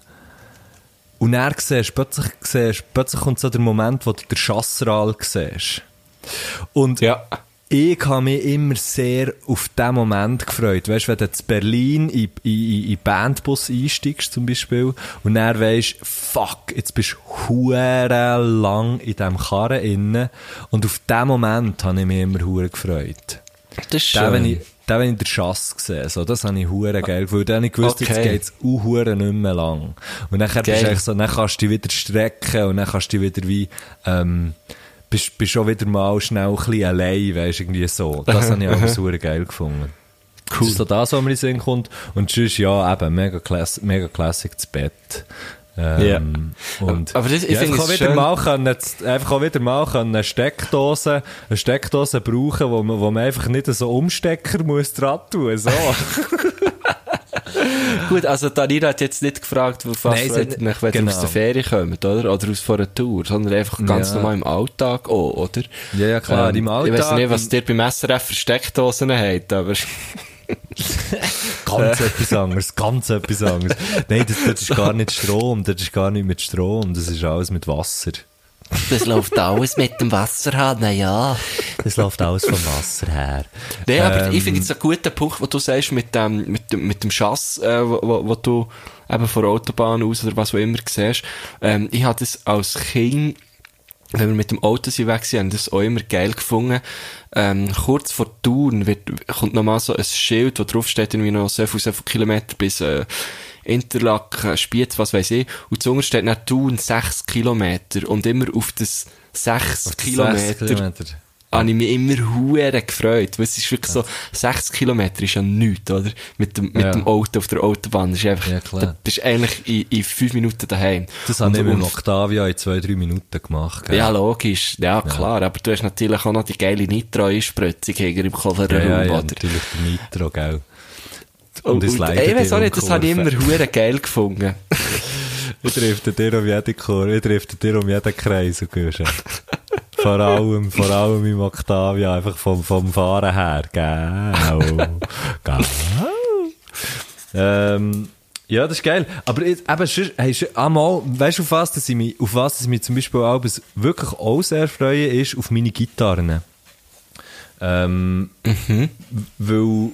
Und dann siehst du, plötzlich, siehst, plötzlich kommt so der Moment, wo du den Chassral siehst. Und
Ja.
ich habe mich immer sehr auf diesen Moment gefreut. Weißt du, wenn du zu Berlin in, in, in, in Bandbus einsteigst zum Beispiel und dann weisst, fuck, jetzt bist du hure lang in diesem Karren innen und auf diesen Moment habe ich mich immer hure gefreut.
Das ist schön.
ich, da, wenn ich den Schass gesehen so, das habe ich hure geil gefühlt. Dann habe ich gewusst, jetzt
Okay.
geht's auch hure nicht mehr lang. Und dann, bist du so, dann kannst du dich wieder strecken und dann kannst du dich wieder wie, ähm, bist, bist schon wieder mal schnell ein bisschen allein, weisst irgendwie so. Das habe ich auch super geil gefunden. Cool. Das ist so das, was mir in den Sinn kommt. Und sonst, ja, eben, mega, klass mega classic das Bett. Ähm, und
Aber das- ich
ja,
finde
einfach auch wieder
schön-
mal können, einfach auch wieder mal können eine Steckdose, eine Steckdose brauchen, wo man, wo man einfach nicht so Umstecker muss dran tun, so.
Gut, also Danira hat jetzt nicht gefragt, was
hat-
ihr euch, wenn ihr
genau.
aus der Ferien kommt, oder? Oder aus vor einer Tour, sondern einfach ganz
Ja.
normal im Alltag auch, oder?
Ja, ja, klar, im
Ich weiß
Alltag-
nicht, was ihr beim SRF für Steckdosen habt, aber...
Ganz etwas anderes, ganz etwas anderes. Nein, das, das ist gar nicht Strom, das ist gar nicht mit Strom, das ist alles mit Wasser.
Das läuft alles mit dem Wasserhahn, na ja.
Das läuft alles vom Wasser her.
Nein, aber
Ähm,
ich finde jetzt einen guten Punkt, wo du sagst, mit dem, mit dem, mit dem Schass, äh, wo, wo, wo du eben von der Autobahn aus oder was auch immer siehst. Ähm, ich hatte das als Kind, wenn wir mit dem Auto sind weg sind, haben das auch immer geil gefunden. Ähm, kurz vor Thun wird, kommt nochmal so ein Schild, wo drauf steht irgendwie noch so viel, so viel Kilometer bis, äh, Interlaken, Spiez, was weiß ich. Und zu steht nach Thun 6 Kilometer. Und immer auf das 6 Kilometer
Sechs Kilometer.
Habe ich mich immer hure gefreut. Weil es ist wirklich so, 60 Kilometer ist ja nichts, oder? Mit dem, mit
Ja.
dem Auto auf der Autobahn. Das ist einfach,
Ja, klar.
das ist eigentlich in, in fünf Minuten daheim.
Das habe
Und-
ich mit
und-
Octavia in zwei, drei Minuten gemacht. gell?
Ja, logisch. Ja, klar. Aber du hast natürlich auch noch die geile Nitro-Einspritzung hinter im Kofferraum,
ja, ja, ja
oder?
natürlich der Nitro, gell.
Und,
es
und,
leidet
ich weiß auch nicht, das habe ich immer hure geil gefunden.
Ich treffe dir um jeden Chor, ich treffe dir um jeden Kreis, und gehst Vor allem, vor allem im Octavia, einfach vom, vom Fahren her. Gell. Gell. Ähm, ja, das ist geil. Aber jetzt, eben, sonst- hey, schon einmal, weißt du, auf was, dass ich mich, auf was ich mich zum Beispiel auch wirklich auch sehr freue, ist auf meine Gitarren. Ähm, weil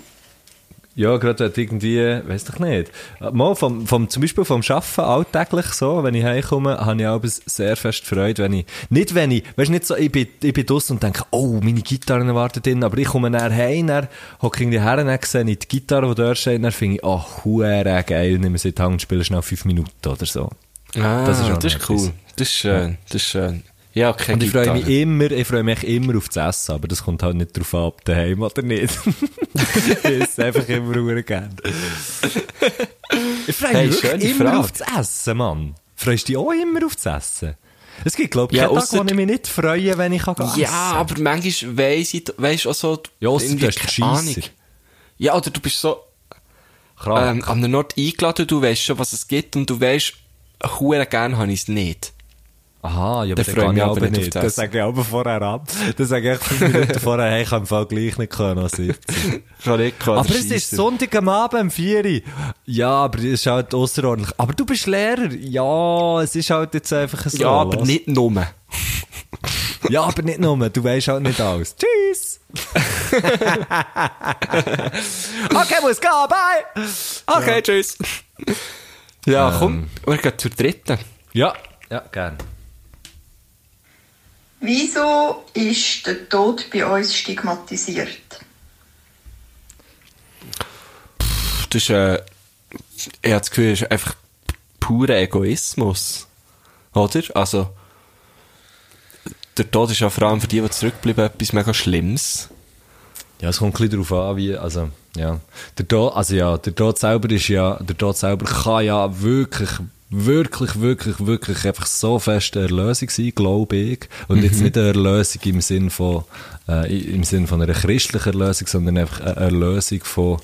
Ja, gerade irgendwie, weiss doch nicht. Mal vom, vom, zum Beispiel vom Arbeiten alltäglich so, wenn ich heimkomme, habe ich auch sehr fest Freude, wenn ich, nicht wenn ich, weißt du, nicht so, ich bin, ich bin draussen und denke, oh, meine Gitarre wartet drin, aber ich komme näher heim, dann hocke ich irgendwie her und dann sehe ich die Gitarre, die dort steht, dann finde ich, oh, huere geil, nimm sie in die Hand und spiele schnell fünf Minuten oder so.
Ah,
Das ist
das ist cool. Das ist schön. Das ist schön. Ja, okay,
Und ich freue mich immer, ich freue mich immer auf das Essen, aber das kommt halt nicht drauf an, ob daheim oder nicht. ich esse einfach immer sehr gerne. Ich freue
Hey,
mich immer
Frage.
auf das Essen, Mann. Freust du dich auch immer auf das Essen? Es gibt, glaube ich,
Ja,
keinen Tag, wo ich mich nicht freue, wenn ich kann
Ja,
essen
aber manchmal weiss ich, weisst auch so,
Ja, ausser du hast
keine Ahnung. Ja, oder du bist so,
Krank.
ähm, an einem Ort eingeladen, du weißt schon, was es gibt, und du weißt, hure gern habe ich es nicht.
Aha, ja, aber
Da
dann
freue ich
aber
nicht
nicht.
das.
Das sage ich aber vorher ab. Das sage ich fünf Minuten vorher, hey, ich kann im Fall gleich nicht können, als 17.
Kann ich kann
Aber es ist Sonntag am Abend um 4 Uhr. Ja, aber es ist halt außerordentlich. Aber du bist Lehrer. Ja, es ist halt jetzt einfach so.
Ja, aber
was?
nicht nur.
Ja, aber nicht nur. Du weißt halt nicht alles. Tschüss. okay, muss gehen. Bye.
Okay, tschüss. Ja, komm, wir gehen zur dritten.
Ja. Ja, gern.
Wieso ist der Tod bei uns stigmatisiert?
Das ist, äh, ich habe das Gefühl, das ist einfach purer Egoismus. Oder? Also, der Tod ist ja vor allem für die, die zurückbleiben, etwas mega Schlimmes.
Ja, es kommt ein bisschen darauf an, wie, also, ja. Der Tod, also ja, der Tod selber ist ja, der Tod selber kann ja wirklich, wirklich, wirklich, wirklich einfach so fest eine Erlösung sein, glaube ich. Und jetzt nicht eine Erlösung im Sinn von, äh, im Sinn von einer christlichen Erlösung, sondern einfach eine Erlösung von,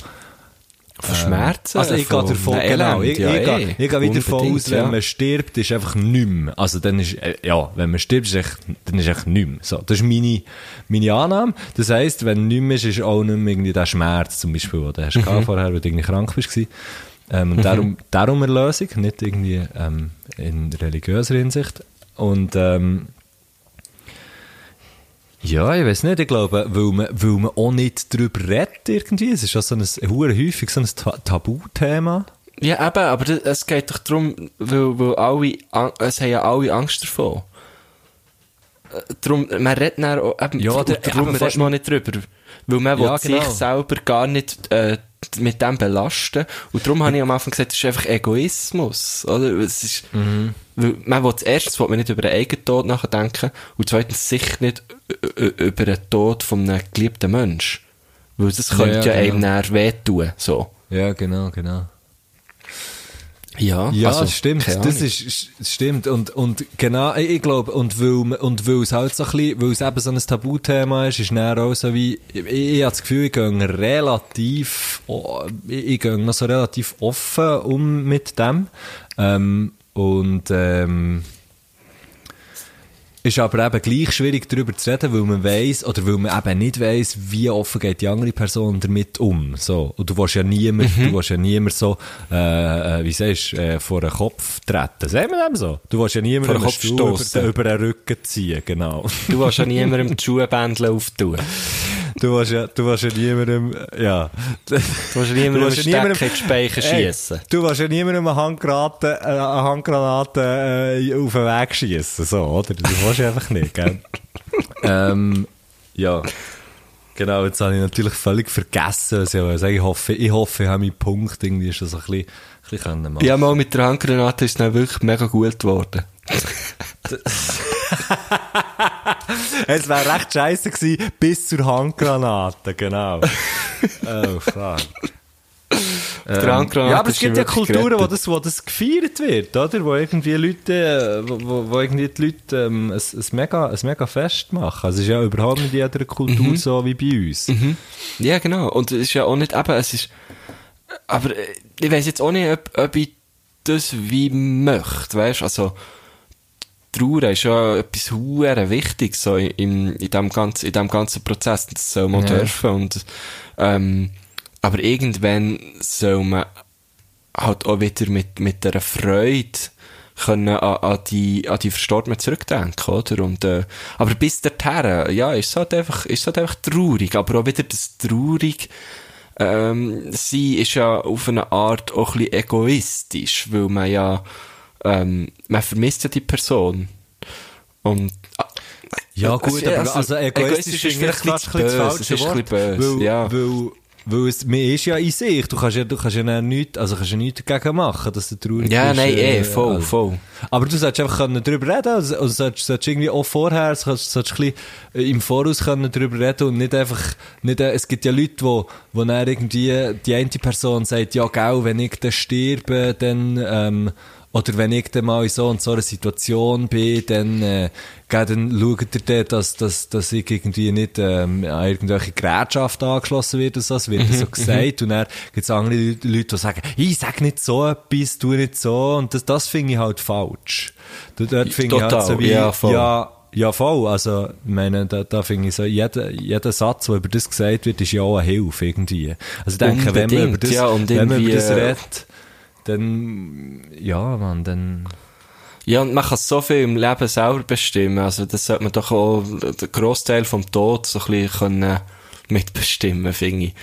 Von Schmerzen.
also ich gehe
von
davon,
einem
genau,
Elend,
ich,
ja,
ich,
eh.
gehe, ich gehe wieder davon aus, wenn
ja.
man stirbt, ist einfach nichts. Also dann ist, äh, ja, wenn man stirbt, ist echt, dann ist echt nichts mehr. So, das ist meine, meine Annahme. Das heisst, wenn nichts mehr ist, ist auch nicht mehr irgendwie der Schmerz, zum Beispiel, den du hast
Mhm.
gehabt vorher, weil du irgendwie krank bist. gewesen. Ähm, und darum, darum Erlösung, nicht irgendwie, ähm, in religiöser Hinsicht. Und, ähm, ja, ich weiß nicht, ich glaube, weil man, weil man auch nicht darüber redet irgendwie. Es ist auch so ein, häufig so ein Ta Tabuthema.
Ja, eben, aber das- es geht doch darum, weil, weil alle, es haben ja alle Angst davon. Äh, Darum, man redet dann auch, eben,
Ja,
ja,
der-
darum redet man nicht drüber. Weil man
Ja, genau.
sich selber gar nicht, äh, mit dem belasten. Und darum habe ich am Anfang gesagt, es ist einfach Egoismus, oder? Es ist,
Mhm.
weil man will, erstens will man nicht über den eigenen Tod nachdenken und zweitens sicher nicht über den Tod von einem geliebten Mensch. Weil das
Ja,
könnte ja,
ja,
einem
genau.
dann wehtun, so.
Ja, genau, genau.
Ja,
Ja,
also,
das stimmt. Das ist, stimmt. Und, und genau, ich, ich glaube, und weil, und weil es halt so ein bisschen, weil es eben so ein Tabuthema ist, ist dann auch so wie, ich, ich habe das Gefühl, ich gehe relativ, oh, ich, ich gehe noch so relativ offen um mit dem. Ähm, und, ähm, ist aber eben gleich schwierig darüber zu reden, weil man weiss, oder weil man eben nicht weiss, wie offen geht die andere Person damit um. So. Und du willst ja niemand,
Mhm.
du willst ja niemand so, äh, äh, wie sagst du, äh, vor den Kopf treten. Sagen wir dem so? Du willst ja niemand
Vor den
einen
Kopf
über, über den Rücken ziehen, genau.
Du willst ja niemandem die Schuhbändel auftun.
Du willst ja, du willst ja niemandem, ja. Du
willst ja niemandem einen Stecker in die Speicher schiessen.
Du willst ja niemandem eine Handgranate, äh, eine Handgranate äh, auf den Weg schiessen, so, oder? Das willst du einfach nicht, gell? ähm, ja. Genau, jetzt habe ich natürlich völlig vergessen, was ich wollte sagen. Ich hoffe, ich hoffe, ich habe meinen Punkt irgendwie schon so ein bisschen, ein bisschen können machen.
Ja, mal mit der Handgranate ist es dann wirklich mega gut geworden.
Es wäre recht scheiße gewesen, bis zur Handgranate, genau. oh, fuck.
Handgranate
ja, aber es gibt ja Kulturen, wo das, wo das gefeiert wird, oder? Wo irgendwie Leute, äh, wo, wo, irgendwie die Leute ähm, ein, ein, mega, ein mega Fest machen. Also es ist ja überhaupt nicht in jeder Kultur
Mhm.
so wie bei uns.
Ja, genau. Und es ist ja auch nicht eben, es ist, aber äh, ich weiß jetzt auch nicht, ob, ob ich das wie möchte, weißt also, Trauer ist ja etwas hure Wichtiges so in, in, dem ganzen, in dem ganzen Prozess. Das soll man
Ja.
dürfen und, ähm, aber irgendwann soll man halt auch wieder mit, mit einer Freude können an, an die, an die Verstorbenen zurückdenken, oder? Und, äh, aber bis dorthin, ja, ist es halt einfach, ist halt einfach traurig, aber auch wieder das traurig, ähm, sie ist ja auf eine Art auch ein bisschen egoistisch, weil man ja, ähm, man vermisst ja die Person. Und,
Ja, gut,
also,
aber
also,
also egoistisch,
egoistisch ist vielleicht ein
bisschen das
bisschen
falsche
böse,
Wort. weil,
ja.
weil, weil es, man ist ja in sich. Du kannst ja, du kannst ja nichts, also kannst ja nichts dagegen machen, dass du traurig
ja,
bist.
nein, eh, voll,
also.
voll.
Aber du solltest einfach können drüber reden, also, also solltest, solltest irgendwie auch vorher, solltest, solltest ein bisschen im Voraus können drüber reden und nicht einfach, nicht, es gibt ja Leute, wo, wo dann irgendwie die eine Person sagt, ja, gell, wenn ich dann sterbe, dann, ähm, oder wenn ich dann mal in so und so einer Situation bin, dann, äh, dann schaut ihr dann, dass, dass, dass ich irgendwie nicht ähm, an irgendwelche Gerätschaften angeschlossen werde. So. Es wird so gesagt. Und dann gibt es andere Leute, Leute, die sagen, ich sag nicht so etwas, tu nicht so. Und das, das finde ich halt falsch. Dort finde ich halt so wie,
ja, voll.
ja, ja, voll. Also, ich meine, da, da finde ich so, jeder, jeder Satz, der über das gesagt wird, ist ja auch eine Hilfe irgendwie. Also, ich denke, wenn man über
Unbedingt,
das,
ja,
wenn man über das
äh,
redet, dann, ja, man, dann,
Ja, und man kann so viel im Leben selber bestimmen. Also, das sollte man doch auch den Großteil vom Tod so ein bisschen können mitbestimmen, finde ich.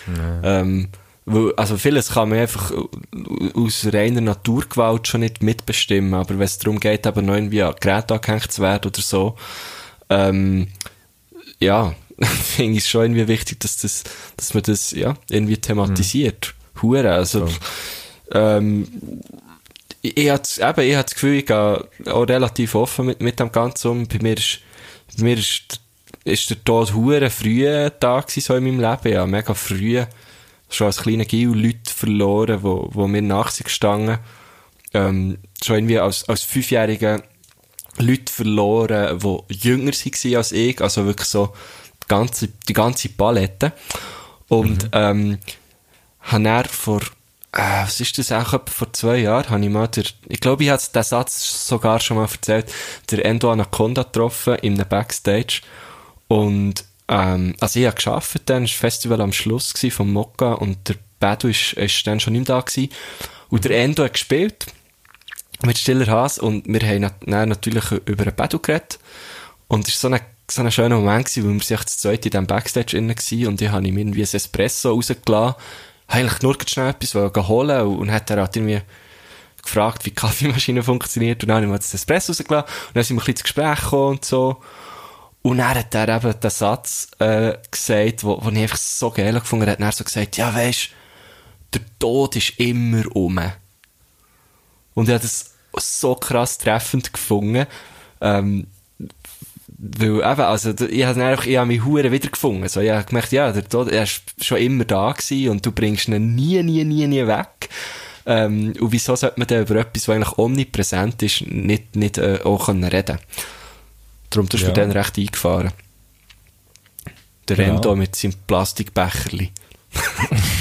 Ähm, weil, also, vieles kann man einfach aus reiner Naturgewalt schon nicht mitbestimmen. Aber wenn es darum geht, eben noch irgendwie an Gerät angehängt zu werden oder so, ähm, ja, finde ich es schon irgendwie wichtig, dass das, dass man das, ja, irgendwie thematisiert. Hure, also, ähm, ich, hab's- eben, ich habe das Gefühl, ich gehe auch relativ offen mit, mit dem Ganzen um. Bei mir ist, bei mir ist, ist der Tod hure früh da gewesen, so in meinem Leben. Ja, mega früh. Schon als kleiner Gil Leute verloren, wo, wo mir nach sich gestanden. Ähm, schon irgendwie als, als Fünfjähriger Leute verloren, die jünger waren als ich. Also wirklich so die ganze, die ganze Palette. Und, ähm, habe er vor, äh, was ist das auch, vor zwei Jahren, habe ich mal der, ich glaube, ich habe den Satz sogar schon mal erzählt, der Endo Anaconda getroffen in einem Backstage. Und, ähm, also ich habe gearbeitet, dann das Festival am Schluss vom Mokka und der Bedu ist, ist dann schon nicht mehr da gewesen. Und der Endo hat gespielt mit Stiller Haas und wir haben dann natürlich über einen Bedu geredet. Und es war so ein, so ein schöner Moment gewesen, weil wir sich das zweite in diesem Backstage innen waren und ich habe ihm irgendwie ein Espresso rausgelassen, eigentlich nur schnell etwas holen und, hat er halt irgendwie gefragt, wie die Kaffeemaschine funktioniert und dann habe ich ihm das Espresso rausgelassen und dann sind wir ein bisschen ins Gespräch gekommen und so. Und dann hat er eben den Satz äh, gesagt, wo, wo ich einfach so geil gefunden habe. Er hat so gesagt, ja weisst, der Tod ist immer um. Und ich habe das so krass treffend gefunden. Ähm, weil eben, also, ich habe einfach, ich habe mich hure wiedergefunden. So, ich habe gemerkt, ja, der Tod, er ist schon immer da gewesen und du bringst ihn nie, nie, nie, nie weg. Ähm, und wieso sollte man dann über etwas, was eigentlich omnipräsent ist, nicht, nicht äh, auch können reden Darum du
Ja.
mir dann recht eingefahren. Der
Ja.
Rendo mit seinem Plastikbecherli.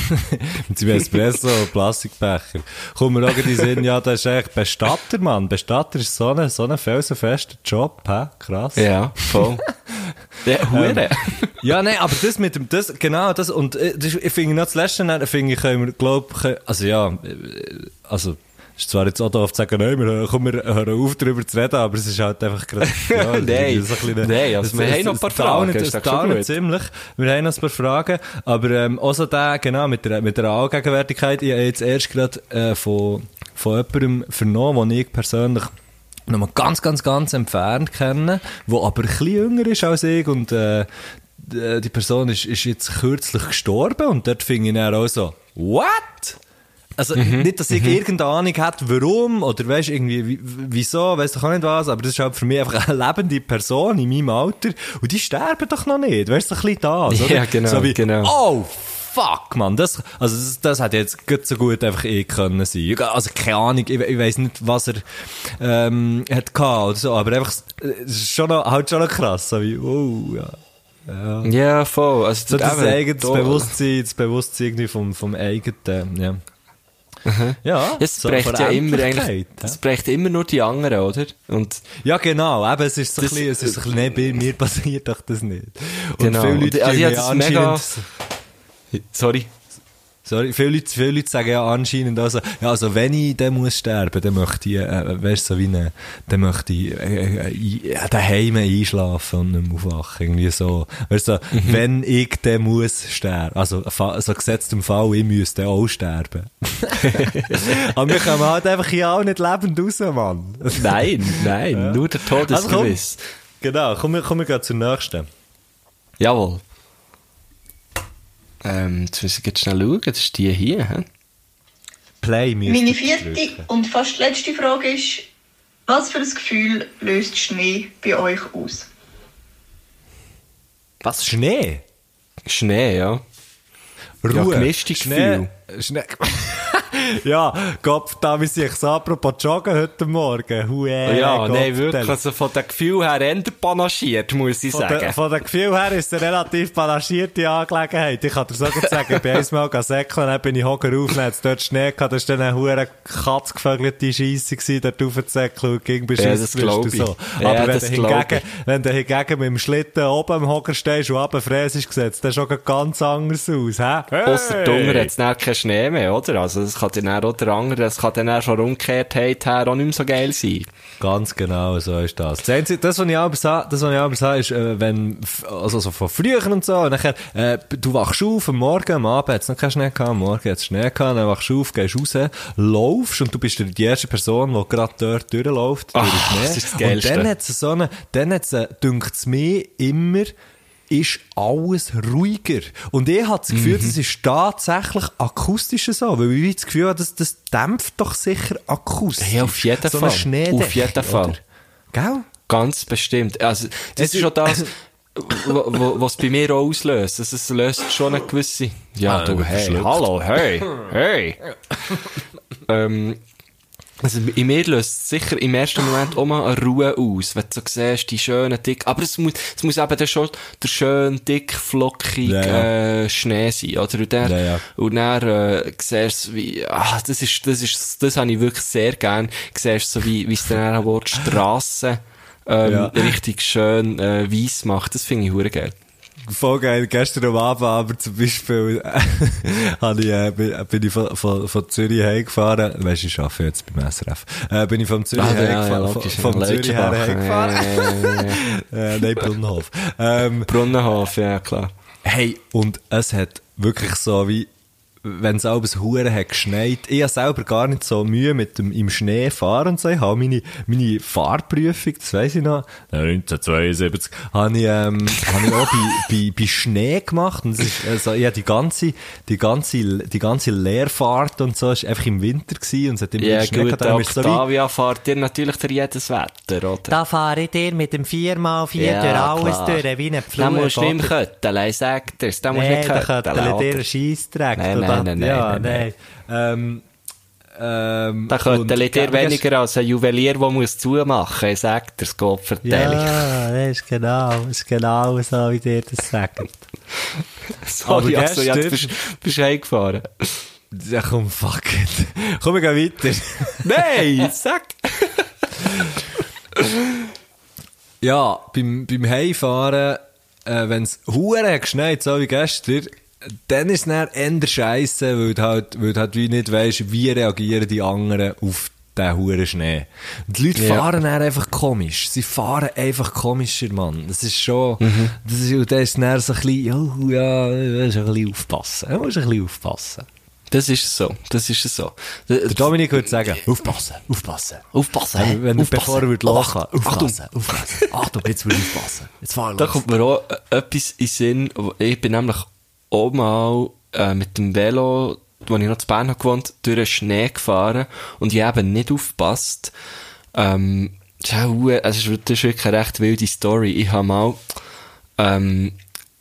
Mit seinem Espresso und Plastikbecher. Kommt mir auch in den Sinn, ja, das ist eigentlich Bestatter, Mann. Bestatter ist so ein, so ein felsenfester Job, hä? Krass.
Ja, voll. ja, hure.
Ja, nein, aber das mit dem, das, genau, das, und äh, das, ich finde noch das Letzte, finde ich, können wir, glaub, können- also ja, äh, also, ist zwar jetzt auch doof zu sagen, nein, wir, hören- komm, wir hören auf, darüber zu reden, aber es ist halt einfach gerade, ja,
Nein.
so ein
Nein, also wir haben noch ein paar Fragen,
Es dauert ziemlich, wir haben noch ein paar Fragen, aber ähm, auch so der, genau, mit der, mit der Allgegenwärtigkeit, ich habe jetzt erst gerade äh, von, von jemandem vernommen, den ich persönlich noch mal ganz, ganz, ganz entfernt kenne, wo aber ein bisschen jünger ist als ich und äh, d- die Person ist, ist jetzt kürzlich gestorben und dort fing ich dann auch so, what? Also nicht, dass ich irgendeine Ahnung hätte, warum oder weißt irgendwie wie- wieso, weißt du auch nicht was, aber das ist halt für mich einfach eine lebende Person in meinem Alter und die sterben doch noch nicht, weißt du, ein bisschen das, oder?
Ja, genau,
so wie,
genau.
Oh, fuck, man, das, also das, das hat jetzt gut so gut einfach eh können sein. Also keine Ahnung, ich, ich weiß nicht, was er ähm, hat gehabt oder so, aber einfach, es ist schon noch, halt schon noch krass, so wie, oh, ja.
Ja, voll. Also,
So das
eben,
eigenes
da-
Bewusstsein, das Bewusstsein irgendwie vom, vom eigenen, ja. Ja,
Es
so
bricht ja immer eigentlich,
Veränderlichkeit,
es bricht immer nur die anderen, oder? Und,
Ja, genau. Eben, es ist so
Das-
ein bisschen, es ist ein bisschen, nee, bei mir passiert doch das nicht. Und
Genau.
viele Leute
Und, also, ja,
ja
das mega- sorry.
Sorry, viele Leute, viele Leute sagen ja anscheinend also, ja, also wenn ich dann muss sterben, dann möchte ich, äh, weißt du, so wie eine, dann möchte ich, äh, äh, äh, daheim einschlafen und nicht mehr aufwachen, irgendwie so. Weißt du, so, wenn ich dann muss sterben, also, so gesetzt im Fall, ich müsste auch sterben. Aber wir kommen halt einfach hier auch nicht lebend raus, Mann.
Nein, nein, nur der
Also komm, genau, komm, wir- komm, wir gehen zur nächsten.
Jawohl. Ähm, jetzt müssen wir jetzt schnell schauen, das ist die hier, hä?
Play
Meine vierte
drücken.
und fast letzte Frage ist, was für ein Gefühl löst Schnee bei euch aus?
Was? Schnee?
Schnee, ja. Ja,
Ruhe.
gemischtes
Schnee. Schnee. ja, Gott, da wie ich so apropos joggen heute Morgen. Hue,
ja, nein, wirklich, also von dem Gefühl her eher panaschiert, muss ich
Von,
sagen.
der, von dem Gefühl her ist es eine relativ panaschierte Angelegenheit. Ich kann dir so gut sagen, ich bin einmal säckeln, dann bin ich hocker auf, dann dort Schnee gehabt, da war dann eine hure katzgevögelte Scheisse gewesen, dort raufzusäckeln und
Ja,
beschissen
das
wirst du so.
Ja,
Aber wenn
das
du, hingegen, wenn du hingegen mit dem Schlitten oben am Hocker stehst und runter fräsest, sieht es dann schon ganz anders aus, hä?
Ausser Dunger hat es Schnee mehr, oder? Also, das kann dann auch der andere, das kann dann auch schon Umgekehrtheit her auch nicht mehr so geil sein.
Ganz genau, so ist das. Das, Einzige, das was ich aber sage, das, was ich aber sage, ist, äh, wenn, also so von früher und so, und nachher, äh, du wachst auf am Morgen, am Abend hat's noch keinen Schnee gehabt, am Morgen hat's Schnee gehabt, dann wachst du auf, gehst raus, laufst und du bist die erste Person, die gerade dort durchläuft, durch den
Ah,
Schnee.
das ist das
und dann hat's so eine, dann hat's, äh, dünkt's mir immer, ist alles ruhiger. Und ich habe das Gefühl,
Mhm.
das ist tatsächlich akustisch so, weil ich das Gefühl habe, das, das dämpft doch sicher akustisch.
Ja, auf jeden
so
Fall. Auf jeden Fall.
oder? Gell?
Ganz bestimmt. Also, das
Es
ist schon das, was bei mir auch auslöst. Also, es löst schon eine gewisse, ja,
Ah,
du, hey, hallo, hey, hey. ähm, also, in mir löst es sicher im ersten Moment auch mal eine Ruhe aus, wenn du so siehst, die schönen, dick, aber es muss, es muss eben dann schon der schön, dick, flockig,
Ja, ja.
Äh, Schnee sein, oder? Und dann,
Ja,
und dann, äh, siehst du, wie, ah, das ist, das ist, das habe ich wirklich sehr gern, siehst so wie, wie es dann auch wird, Strassen, ähm, richtig schön, äh, weiss macht. Das finde ich hure geil.
Voll geil. Gestern am Abend aber zum Beispiel, habe ich, äh, bin, bin ich von, von, von Zürich heimgefahren. Weisst du, ich arbeite jetzt beim SRF. Äh, bin ich vom Zürich heimgefahren. von, vom Zürich her heimgefahren. äh, nein, Brunnenhof. Ähm,
Brunnenhof, ja, klar.
Hey, und es hat wirklich so wie, wenn es alles Huren hat geschneit, ich habe selber gar nicht so Mühe mit dem im Schnee fahren und so. Ich habe meine, meine Fahrprüfung, das weiss ich noch, äh, 1972, habe ich, ähm, habe ich auch bei, bei, bei Schnee gemacht. Und es ist, also, ich habe die ganze, die ganze, die ganze Leerfahrt und so, ist einfach im Winter gewesen und es hat immer
Ja,
Schnee
gut,
gehabt. Es so wie,
Octavia fahrt ihr natürlich durch jedes Wetter, oder?
Da fahre ich dir mit dem 4x4
Ja,
durch alles
klar.
durch, wie ein Pflug.
Da musst du nicht mehr kötteln, sagt er's. Da musst du
Nee,
nicht
da
kötteln,
dir
kötteln
oder?
einen Scheissdreck.
Nein, nein, nein,
ja,
nein,
nein. Ähm, ähm,
Da dir
gell,
weniger als ein Juwelier, der muss zumachen muss, sagt er's, Gott vertell ich.
Ja, das ist genau, das ist genau so, wie dir das sagt.
Sorry, also, ja, du bist, bist heimgefahren.
Ja, komm, fuck it. Komm, wir gehen weiter.
Nein, sag!
Ja, beim, beim Heimfahren, äh, wenn es geschneit, so wie gestern, dann ist es dann eher scheisse, weil du halt, weil du halt wie nicht weisst, wie reagieren die anderen auf den Huren Schnee. Und die Leute
Ja.
fahren dann einfach komisch. Sie fahren einfach komischer, Mann. Das ist schon,
Mhm.
das ist, und dann ist dann so ein bisschen, ja, ja, du musst ein bisschen aufpassen. Du musst ein bisschen aufpassen.
Das ist so, das ist so.
Der Dominik würde sagen, aufpassen, aufpassen.
Aufpassen,
Wenn,
Aufpassen.
bevor er würde
Oh,
lachen, aufpassen, aufpassen. Achtung, jetzt würde ich aufpassen. Jetzt fahr los.
Da kommt mir auch äh, etwas in Sinn. Ich bin nämlich auch mal äh, mit dem Velo, wo ich noch zu Bern habe gewohnt, durch den Schnee gefahren und ich eben nicht aufgepasst. Ähm, das ist, das wirklich eine recht wilde Story. Ich habe mal ähm,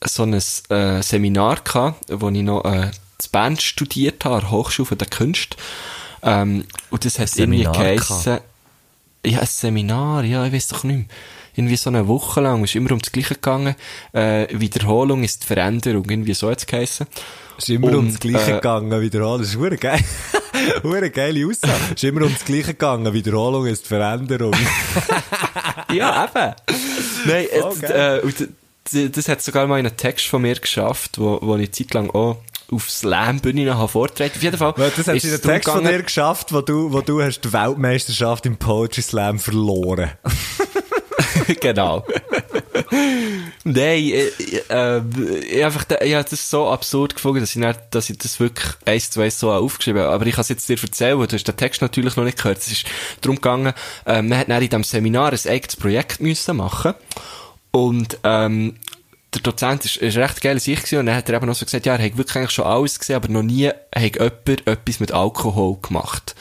so ein äh, Seminar gehabt, wo ich noch äh, zu Bern studiert habe, an der Hochschule der Künste. Ähm, und das hat irgendwie geheissen, ja, ein Seminar, ja, ich weiß doch nicht mehr. Irgendwie so eine Woche lang, ist immer um das Gleiche gegangen. Äh, Wiederholung ist die Veränderung, irgendwie so es geheissen.
ist immer
Und,
ums Gleiche
äh,
gegangen, wiederholen. Das ist hure geil. Hure geile Aussage. ist immer ums Gleiche gegangen, Wiederholung ist die Veränderung.
Ja, eben. Nein, jetzt,
geil.
äh, und d- d- das hat sogar mal in einen Text von mir geschafft, wo, wo ich zeitlang auch auf Slam-Bühne habe vorgetragen. Auf jeden Fall.
Das hat
ist
in
es
den Text von dir geschafft, wo du, wo du hast die Weltmeisterschaft im Poetry Slam verloren.
genau. Nein, äh, äh, ich einfach, da- ich habe das so absurd gefunden, dass ich, nicht, dass ich das wirklich eins zu eins so aufgeschrieben habe. Aber ich kann es jetzt dir erzählen, du hast den Text natürlich noch nicht gehört. Es ist darum gegangen, äh, man hat dann in diesem Seminar ein eigenes Projekt müssen machen und ähm, der Dozent ist, ist recht geil sich gewesen, und dann hat er eben noch so gesagt, ja, er hat wirklich eigentlich schon alles gesehen, aber noch nie hat jemand etwas mit Alkohol gemacht.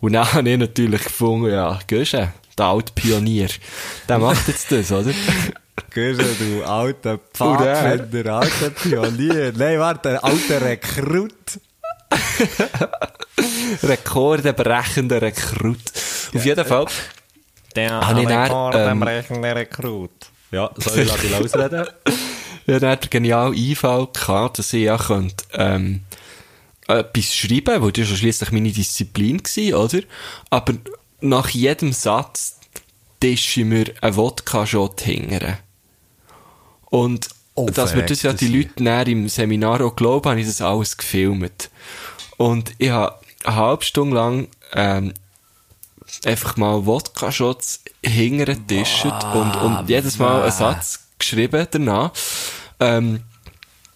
Und dann habe ich natürlich gefunden, ja, Gösche, der alte Pionier, der macht jetzt das, oder?
Gehst du, alter Pfadfinder, alter Pionier. Nein, warte, alter Rekrut.
Rekordenbrechender Rekrut. Auf jeden Fall.
Der
ich ähm,
brechende Rekrut. Ja, soll ich lass dich ausreden?
Ja, dann hat er genial Einfall gehabt, dass ich ja könnte, ähm, etwas schreiben, weil das war schliesslich meine Disziplin gewesen, oder? Aber nach jedem Satz tische ich mir einen Wodka-Shot hingere. Und,
Oh,
dass mir das ja die Leute näher im Seminar auch glauben, habe ich das alles gefilmt. Und ich habe eine halbe Stunde lang, ähm, einfach mal Wodka-Shots hintergetischt und, und jedes Mal einen Satz geschrieben danach. Ähm,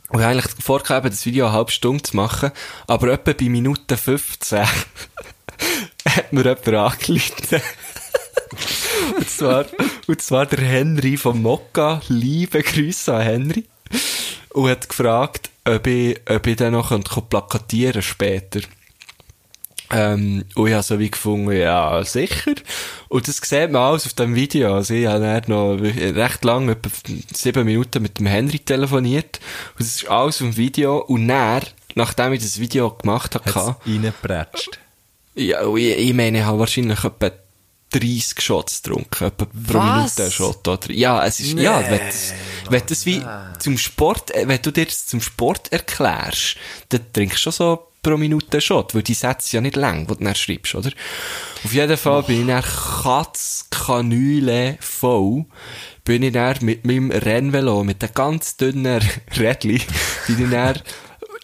und ich habe eigentlich vorgehabt, das Video eine halbe Stunde zu machen, aber etwa bei Minute 15 hat mir jemand angerufen. und, zwar, und zwar der Henry vom Mokka. Liebe Grüße an Henry. Und hat gefragt, ob ich, ob ich den noch könnte plakatieren später. Ähm, und ich habe so wie gefunden, ja, sicher. Und das sieht man alles auf dem Video. Also ich habe noch recht lang, etwa sieben Minuten mit dem Henry telefoniert. Und das ist alles auf dem Video. Und dann, nachdem ich das Video gemacht habe,
Hat's reingepratscht.
Ja, und ich, ich meine, ich habe wahrscheinlich etwa 30 Shots getrunken, etwa pro? Minute Shot, oder? Ja, es ist, ja, wenn das, wenn das wie zum Sport, äh, wenn du dir das zum Sport erklärst, dann trinkst du schon so pro Minute Shot, weil die Sätze ja nicht lang, die du dann schreibst, oder? Auf jeden Fall bin ich dann Katzkanüle voll, bin ich dann mit meinem Rennvelo, mit den ganz dünnen Rädchen, bin ich dann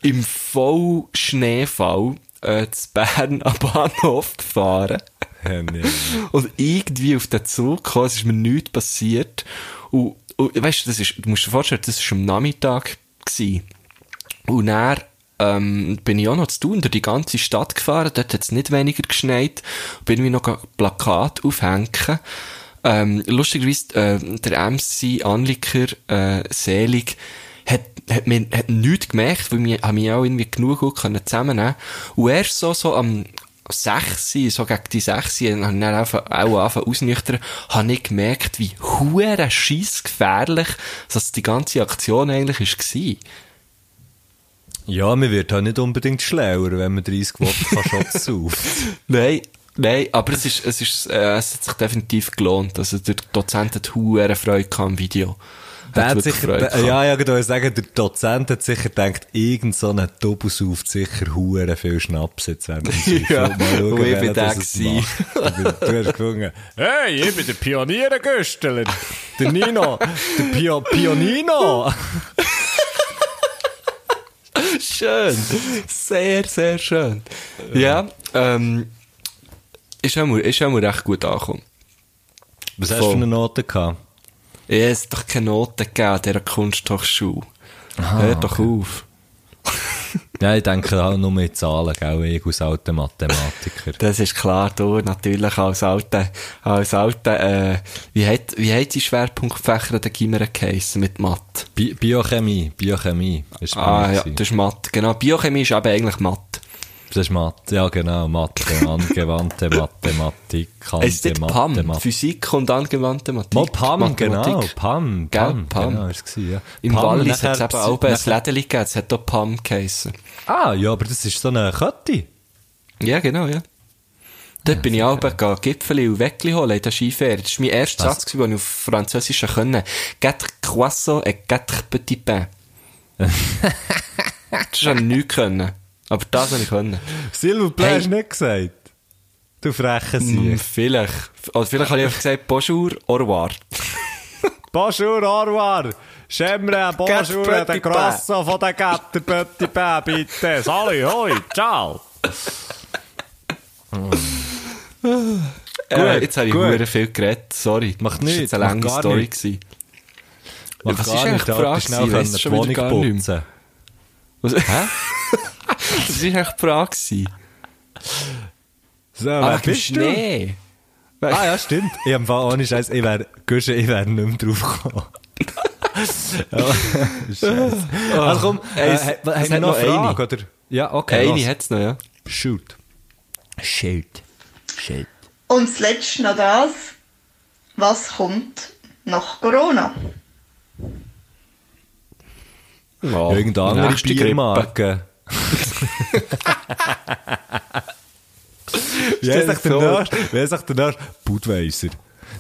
im Vollschneefall äh, zu Bern am Bahnhof gefahren.
Ja, nee.
Und irgendwie auf den Zug gekommen, es ist mir nichts passiert. Und, und weißt du, das ist, du musst dir vorstellen, das war am Nachmittag. Gewesen. Und dann, ähm, bin ich auch noch zu tun, durch die ganze Stadt gefahren, dort hat es nicht weniger geschneit, bin mir noch ein Plakat aufhängen. Ähm, lustigerweise, äh, der MC Anliker, äh, Selig, hat, hat mir, hat nichts gemerkt, weil wir, haben mich auch irgendwie genug gut können zusammennehmen. Und erst so, so am 6, so gegen die 6, habe ich dann einfach, auch angefangen ausnüchtern, habe ich gemerkt, wie hure scheiss gefährlich, dass die ganze Aktion eigentlich war.
Ja, man wird auch nicht unbedingt schlauer, wenn man 30 Wodka-Shots sauft.
Nein, nein, aber es ist, es ist, äh, es hat sich definitiv gelohnt. Also der Dozent hat hure Freude am Video.
Der hat sicher, der, ja, ja, ich wollte sagen, der Dozent hat sicher gedacht, irgend so ein Double sauft sicher hure viel Schnaps jetzt dem Saufen.
Ja,
Mal schauen,
und ich bin der gewesen.
Du hast gefunden, hey, ich bin der Pionierengüsteler. Der Nino, der Pio, Pionino.
Schön. Sehr, sehr schön. Ja, ähm, ist auch, mal- ist auch mal recht gut angekommen.
Was hast du für eine Note gehabt?
Ja, es hat doch keine Noten gegeben an dieser Kunsthochschule. Hör doch auf.
Ja, ich denke auch nur mit Zahlen, gell, ich als alter Mathematiker.
Das ist klar, du natürlich als alter, als alter, äh, wie hat, wie hat die Schwerpunktfächer der Gimmer geheissen mit Mathe?
Bi Biochemie, Biochemie. Ist
Ah, ja, das ist Mathe. Genau, Biochemie ist eben eigentlich Mathe.
Das ist Mathe, ja genau, Mathe, angewandte Mathematik,
Es ist PAM. Physik und angewandte Mathematik.
Mal PAM, genau,
Mathematik.
PAM,
Gell,
PAM,
PAM.
genau, ist es gewesen, ja.
Im
PAM,
Wallis hat es eben auch ein Lädeli gegeben, es hat auch PAM geheissen.
Ah, ja, aber das ist so eine Kette.
Ja, genau, ja. Dort bin ich auch gegangen, Gipfeli und Weckli holen in der Skifair. Das war mein erster
Was?
Satz, den ich auf Französisch konnte. Quatre croissants et quatre petits pains. das habe ich nicht können. Aber das habe ich können.
Silberplay
Hey.
hast du nicht gesagt. Du freche
Hm,
sie.
vielleicht. Oder vielleicht habe ich einfach gesagt, bonjour, au revoir.
Bonjour, au revoir. Un bonjour der Grosso von der Gatter Petit Pain, bitte. Sali, hoi, ciao.
Äh, jetzt habe ich
gut.
viel geredet, sorry.
Macht
Das war eine lange Story.
nichts.
Gewesen.
Mach
was ist eigentlich
nicht,
die Frage
schnell können
Weiss
die Wohnung
nicht
putzen.
Was, Hä? Das war eigentlich die Frage.
So,
Ah,
wer bist du?
Schnee.
Ah ja, stimmt. Ich hab im Fall ohne Scheiß, ich wär, Guschen, ich wär nicht mehr drauf gekommen. Aber- Scheiße. Also komm, äh,
Eins-
haben
es
wir
hat
noch
noch
eine
eine.
Frage, oder? Ja, okay.
Eine hat es noch, ja.
Shoot. Shoot. Shoot.
Und zuletzt noch das. Was kommt nach Corona?
Oh,
Irgendeine andere
nächste Grippe.
Echt der
so.
heisst echt der nächste? Budweiser.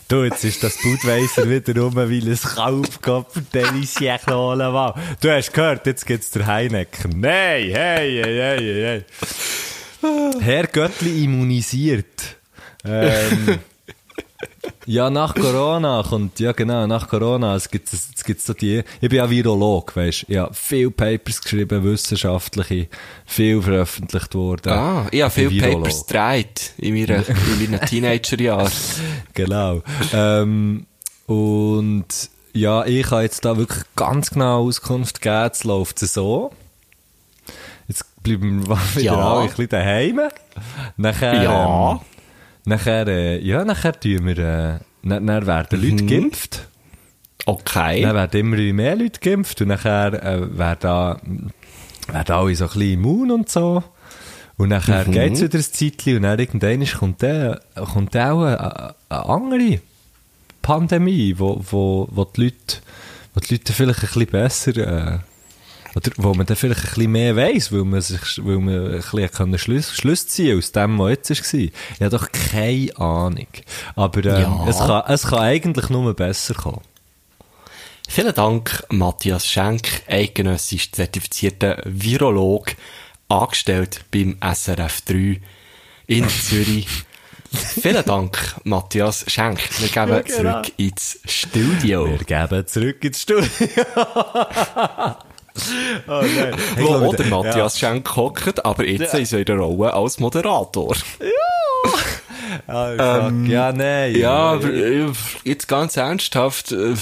Du, jetzt ist das Budweiser wieder rum, weil es Kaufkopf für Delicien holen will. Du hast gehört, jetzt gibt's der Heineken. Nein, hey, hey, hey, hey. Herr Göttli immunisiert. Ähm, ja, nach Corona kommt, ja genau, nach Corona, es gibt, es gibt so die, ich bin ja Virolog, weisst, ich habe viel Papers geschrieben, wissenschaftliche, viel veröffentlicht worden.
Ah, ich habe viele
Virolog.
Papers gedreht in, meiner, in meinen Teenagerjahren.
Genau. Ähm, und ja, ich kann jetzt da wirklich ganz genau Auskunft geben. Jetzt läuft es so. Jetzt bleiben wir wieder
Ja.
alle ein bisschen daheim. Nachher,
Ja.
ähm, nachher, äh, ja, nachher tun wir, äh, dann, dann werden Leute geimpft.
Okay.
Dann werden immer mehr Leute geimpft und nachher äh, werden, werden alle so ein bisschen immun und so. Und nachher geht's wieder ein Zeitchen und dann irgendwann kommt dann, kommt auch eine, eine andere Pandemie, wo, wo, wo, die Leute, wo die Leute vielleicht ein bisschen besser, äh, oder wo man dann vielleicht ein bisschen mehr weiss, weil man sich, weil man ein bisschen können Schluss, Schluss ziehen aus dem, was jetzt war. Ich habe doch keine Ahnung. Aber ähm,
Ja.
es, kann, es kann eigentlich nur besser kommen.
Vielen Dank, Matthias Schenk, eidgenössisch zertifizierter Virolog, angestellt beim SRF 3 in Zürich. Vielen Dank, Matthias Schenk. Wir geben
genau.
zurück ins Studio.
Wir geben zurück ins Studio. oh nein. Ich
Wo der
ja.
Matthias Schenk hockt, aber jetzt ist er in der Rolle als Moderator.
Ah, fuck. ja, nein.
Ja, aber äh, jetzt ganz ernsthaft, äh,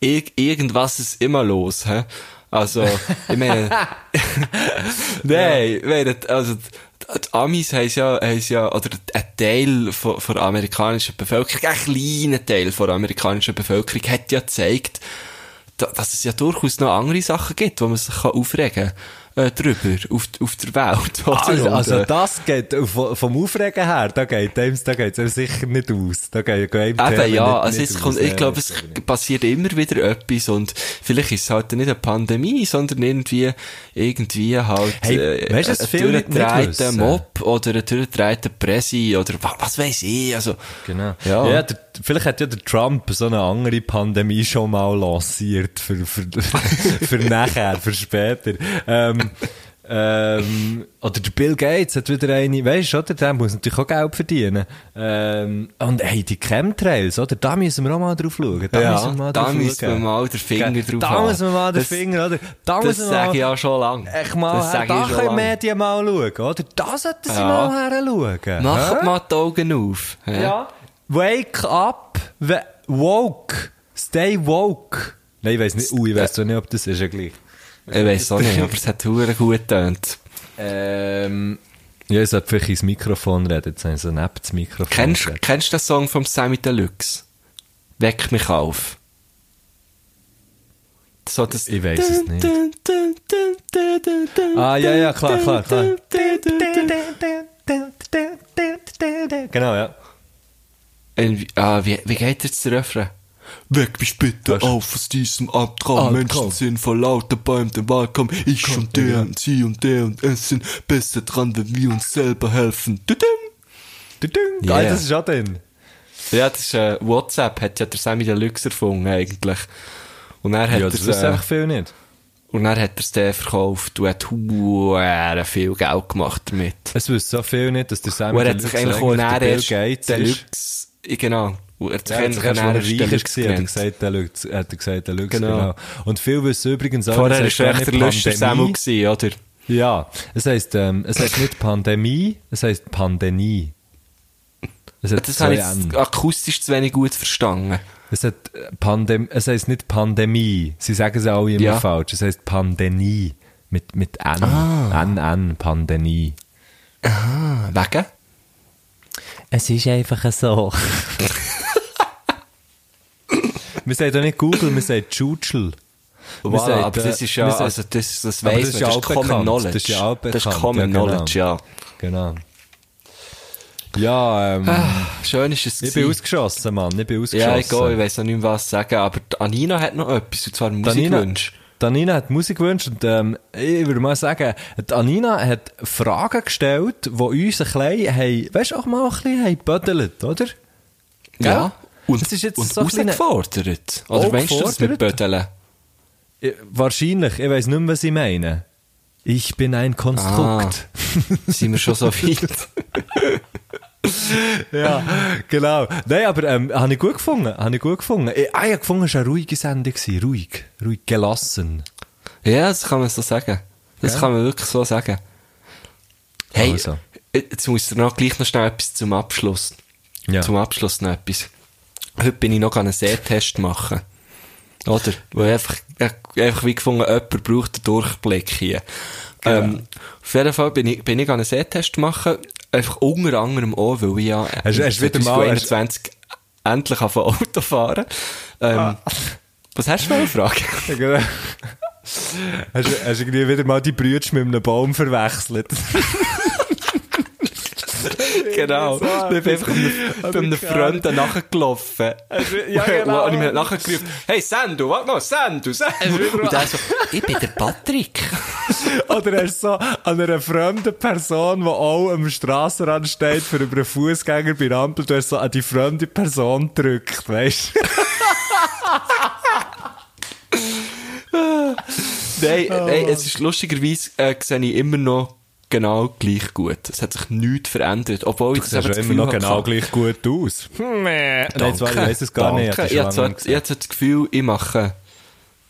irg irgendwas ist immer los, hä? Also, ich meine, nein, meine, also, die Amis haben ja, haben ja, oder ein Teil von, von der amerikanischen Bevölkerung, ein kleiner Teil von der amerikanischen Bevölkerung hat ja gezeigt, dass es ja durchaus noch andere Sachen gibt, wo man sich kann aufregen kann, äh, drüber, auf, auf der Welt.
Also, also
äh,
das geht, vom, vom Aufregen her, da geht einem, da geht's sicher nicht aus. Da geht Themen
Eben, ja,
nicht,
also
nicht
jetzt kommt, ich glaube, es passiert immer wieder etwas und vielleicht ist es halt nicht eine Pandemie, sondern irgendwie, irgendwie halt,
Hey,
äh, ein
wissen?
Mob oder ein durchgedrehter Presse oder was, was weiß ich, also.
Genau.
Ja.
Ja, der, vielleicht hat ja der Trump so eine andere Pandemie schon mal lanciert für, für, für nachher, für später. Ähm, ähm, oder der Bill Gates hat wieder eine, weisst du, oder? Der muss natürlich auch Geld verdienen. Ähm, und hey, die Chemtrails, oder? Da müssen wir auch mal drauf schauen. Da
Ja,
müssen wir mal
da
drauf
müssen
schauen.
wir mal den Finger drauf
Da
haben.
müssen wir mal den Finger, oder? Da
Das sage ich ja schon lange.
Echt mal,
das sage
da
ich
können. Medien mal schauen, oder? Da sollten sie
Ja.
mal her schauen.
Macht
hä?
mal die Augen auf. hä?
Ja. Wake up. Woke. Stay woke. Nein, ich weiss nicht. Uh, ich weiss zwar nicht, ob das ist ja gleich.
Ich weiss auch nicht, aber es hat hure gut getönt.
Ähm. Ja, ich sollte vielleicht ins Mikrofon reden. Jetzt haben sie so neben das Mikrofon
Kennst,
geredet.
kennst du den Song vom Sammy Deluxe? Weck mich auf. So das
Ich weiss es nicht. Ah, ja, ja, klar, klar, klar. Genau, ja.
Ah, wie, wie geht jetzt der Refrain? Weck mich bitte
Was?
auf aus diesem Albtraum.
Albtraum.
Menschen sind vor lauter Bäumen der Wahl kommen. Ich und der und sie und der und es sind besser dran, wenn wir uns selber helfen. Tudum.
Tudum.
Yeah.
Geil, das ist auch drin.
Ja, das ist, äh, WhatsApp hat ja der Sammy Deluxe erfunden, eigentlich. Und er hat
Ja, das wissen
äh,
einfach viel nicht.
und er hat er's den verkauft und hat viel Geld gemacht damit.
Es wissen so viel nicht, dass der Sammy
Und er hat sich eigentlich auch
ist.
Deluxe, genau, Und er
Ja, als er reicher war, hat er gesagt, der Lux, hat er gesagt, der Lux,
Genau.
genau. Und viel wissen übrigens auch,
Vorher
es
war er
gar
der
nicht
Lüster Samuel gewesen, oder?
Ja, es heisst, ähm, es heisst nicht Pandemie, es heisst Pandemie. Es hat
Das habe ich
N.
akustisch zu wenig gut verstanden.
Es, hat äh, Pandem es heisst nicht Pandemie. Sie sagen es auch immer
Ja.
falsch. Es heisst Pandemie. Mit, mit N.
Ah.
N, N, Pandemie.
Ah, wegen?
Es ist einfach so. wir sagen doch nicht Google, wir sagen Jutschel.
Voilà,
sagen,
aber das ist ja,
sagen-
also das, das weiss
das ist
man,
ja
das
auch
ist Common
bekannt.
Knowledge.
Das ist ja auch
Das ist
bekannt,
Common
ja, genau.
Knowledge, ja.
Genau. Ja, ähm,
Schön ist es
ich bin ausgeschossen, Mann. Ich bin ausgeschossen.
Ja, ich gehe, ich weiss noch nicht mehr, was sagen, aber Anina hat noch etwas, und zwar
Danina,
Musikwunsch.
Danina hat Musik gewünscht und ähm, ich würde mal sagen, die Anina hat Fragen gestellt, die uns ein bisschen, haben, weißt du, auch mal ein bisschen haben gebödelt, oder?
Ja. Und,
das ist jetzt
und
so
herausgefordert. Oder
Auch
meinst du das mit
gefordert?
Bödeln?
Ich- Wahrscheinlich, ich weiss nicht mehr, was ich meine. Ich bin ein Konstrukt.
Sind wir schon so weit?
Ja, genau. Nein, aber ähm, habe ich gut gefunden, habe ich gut gefunden. Ich, ah, ich habe gefunden, es war eine ruhige Sendung, ruhig, ruhig, gelassen.
ja, das kann man so sagen. Das
Gell?
kann man wirklich so sagen. Hey,
Also.
jetzt muss ich noch gleich noch schnell etwas zum Abschluss.
Ja.
Zum Abschluss noch etwas. Heute bin ich noch einen Sehtest machen. Oder? Wo ich einfach, einfach wie gefunden, jemand braucht einen Durchblick hier. Ähm, auf jeden Fall bin ich, bin ich einen Sehtest machen. Einfach unter anderem auch, weil ich ja
Hast- hast wieder mal-
2021 endlich auf Auto fahren. Ähm,
Ah.
Was hast du noch eine Frage?
Genau. Hast, hast du irgendwie wieder mal die Brüder mit einem Baum verwechselt?
genau. Ich bin einfach einem, bei einem Freund nachgelaufen.
ja, genau.
Und ich mir nachgerufen, hey Sandu, warte mal, Sandu, Sandu. Und er so, ich bin der Patrick.
Oder hast du so an einer fremden Person, die auch am Strassenrand steht, für über einen Fußgänger bei Ampel, du hast so an die fremde Person gedrückt, weißt du?
Nein, nein, es ist lustigerweise, äh, sehe ich immer noch genau gleich gut. Es hat sich nichts verändert. Obwohl ich
Du
das
immer
das
noch
Gefühl
genau
hatte-
gleich gut aus. Hm, Nein, zwar, ich weiss es gar nicht.
Danke. Ich habe zwar- ich habe das Gefühl, ich mache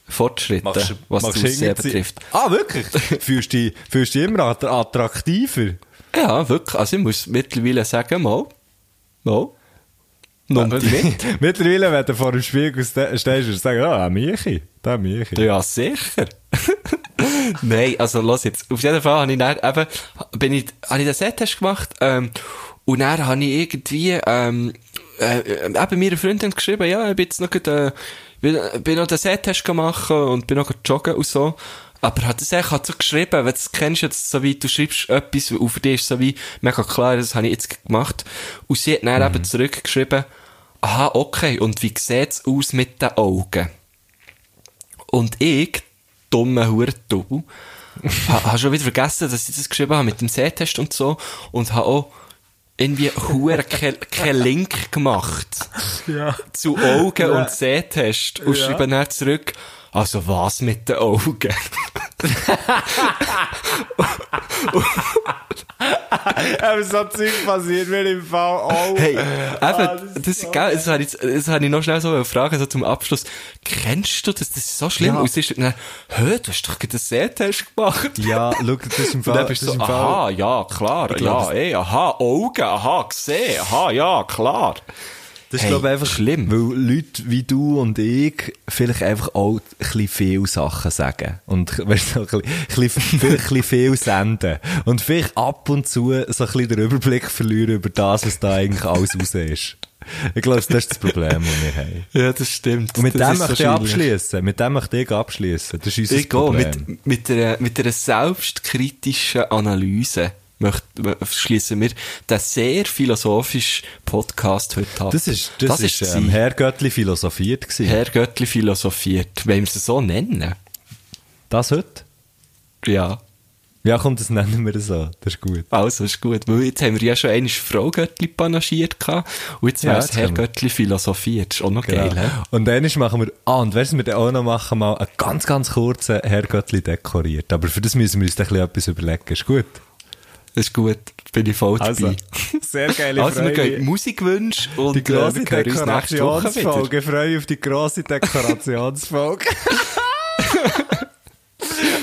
Fortschritte,
Machst,
was
machst
das Aussehen betrifft.
Ah, wirklich? fühlst du dich, fühlst du immer att- attraktiver?
Ja, wirklich. Also ich muss mittlerweile sagen, mal, mal, die mit.
Mittlerweile, wenn du vor dem Spiegel ste- stehst und sagst, ah, Michi, da Michi.
Ja, sicher. Nein, also los jetzt. Auf jeden Fall habe ich dann eben, bin ich, habe ich den Settest gemacht, ähm, und dann habe ich irgendwie, ähm, äh, eben meiner Freundin geschrieben, ja, ich bin jetzt noch, äh, bin, noch den Settest gemacht und bin noch joggen und so. Aber hat das eigentlich halt so geschrieben, weil das kennst du jetzt so wie, du schreibst etwas, für dich ist so wie, mega klar, das habe ich jetzt gemacht. Und sie hat dann eben zurückgeschrieben, aha, okay, und wie sieht's aus mit den Augen? Und ich, dumme Hurentubu, ha, ha schon wieder vergessen, dass ich das geschrieben habe mit dem Sehtest und so und habe auch irgendwie hure kein ke Link gemacht zu Augen und Sehtest und schreibe dann zurück, also was mit den Augen?
Aber so Zeug passiert mir im Fall auch.
Hey,
Ah,
eben, das, ist geil, das habe ich, das habe ich noch schnell so fragen, so zum Abschluss. Kennst du das? Das ist so schlimm.
Ja.
Und sie ist dann, hä, du hast doch gerade einen Sehtest gemacht.
Ja, schau, das ist im Fall...
dann bist du so,
im Fall-
aha, ja, klar,
glaub,
ja, ey, aha, Augen, aha, gesehen, aha, ja, klar.
Das ist,
Hey,
glaube ich, einfach
schlimm.
Weil Leute wie du und ich vielleicht einfach auch ein bisschen viel Sachen sagen. Und, weißt du, ein bisschen, ein bisschen, vielleicht ein bisschen viel senden. Und vielleicht ab und zu so ein bisschen den Überblick verlieren über das, was da eigentlich alles raus ist. Ich glaube, das ist das Problem, das wir haben.
Ja, das stimmt.
Und mit
das
dem möchte ich abschließen. Mit dem möchte ich abschließen. Das ist unser
Ich gehe
Problem.
mit, mit, einer, mit einer selbstkritischen Analyse möchte- schließen wir den sehr philosophischen Podcast heute ab.
Das ist, das, ist, ähm,
sie.
Herr Göttli philosophiert gewesen.
Herr Göttli philosophiert. Wollen wir sie so nennen?
Das heute?
Ja.
Ja, komm, das nennen wir so. Das ist gut.
Also, ist gut. Weil jetzt haben wir ja schon einmal Frau Göttli panaschiert gehabt. Und jetzt
Ja,
wäre es Herr Göttli philosophiert. Ist auch noch
Genau.
geil, hä?
Und dann machen wir, ah, und weißt du, wir dann auch noch machen, mal einen ganz, ganz kurzen Herrgöttli dekoriert. Aber für das müssen wir uns dann ein bisschen etwas überlegen. Ist gut?
Das ist gut. Bin ich voll dabei.
Also, sehr geile
Also, wir gehen Musikwünsche und
Die grosse
äh, wir Woche wieder.
Dekorationsfolge. Ich freue mich auf die grosse Dekorationsfolge.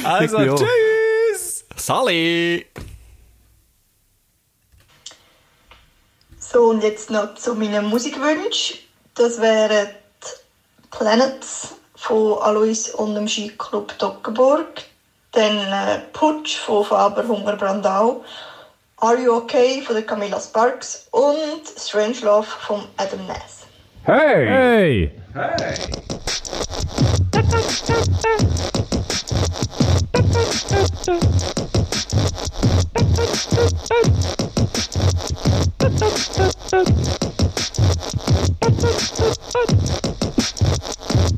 also, tschüss!
Sally!
So, und jetzt noch zu meinen Musikwünschen. Das wären die Planets von Alois und dem Skiclub Toggenburg. Dann äh, Putsch von Faber Hunger Brandau. Are You Okay von der Camilla Sparks. Und Strange Love von Adam Ness.
Hey!
Hey!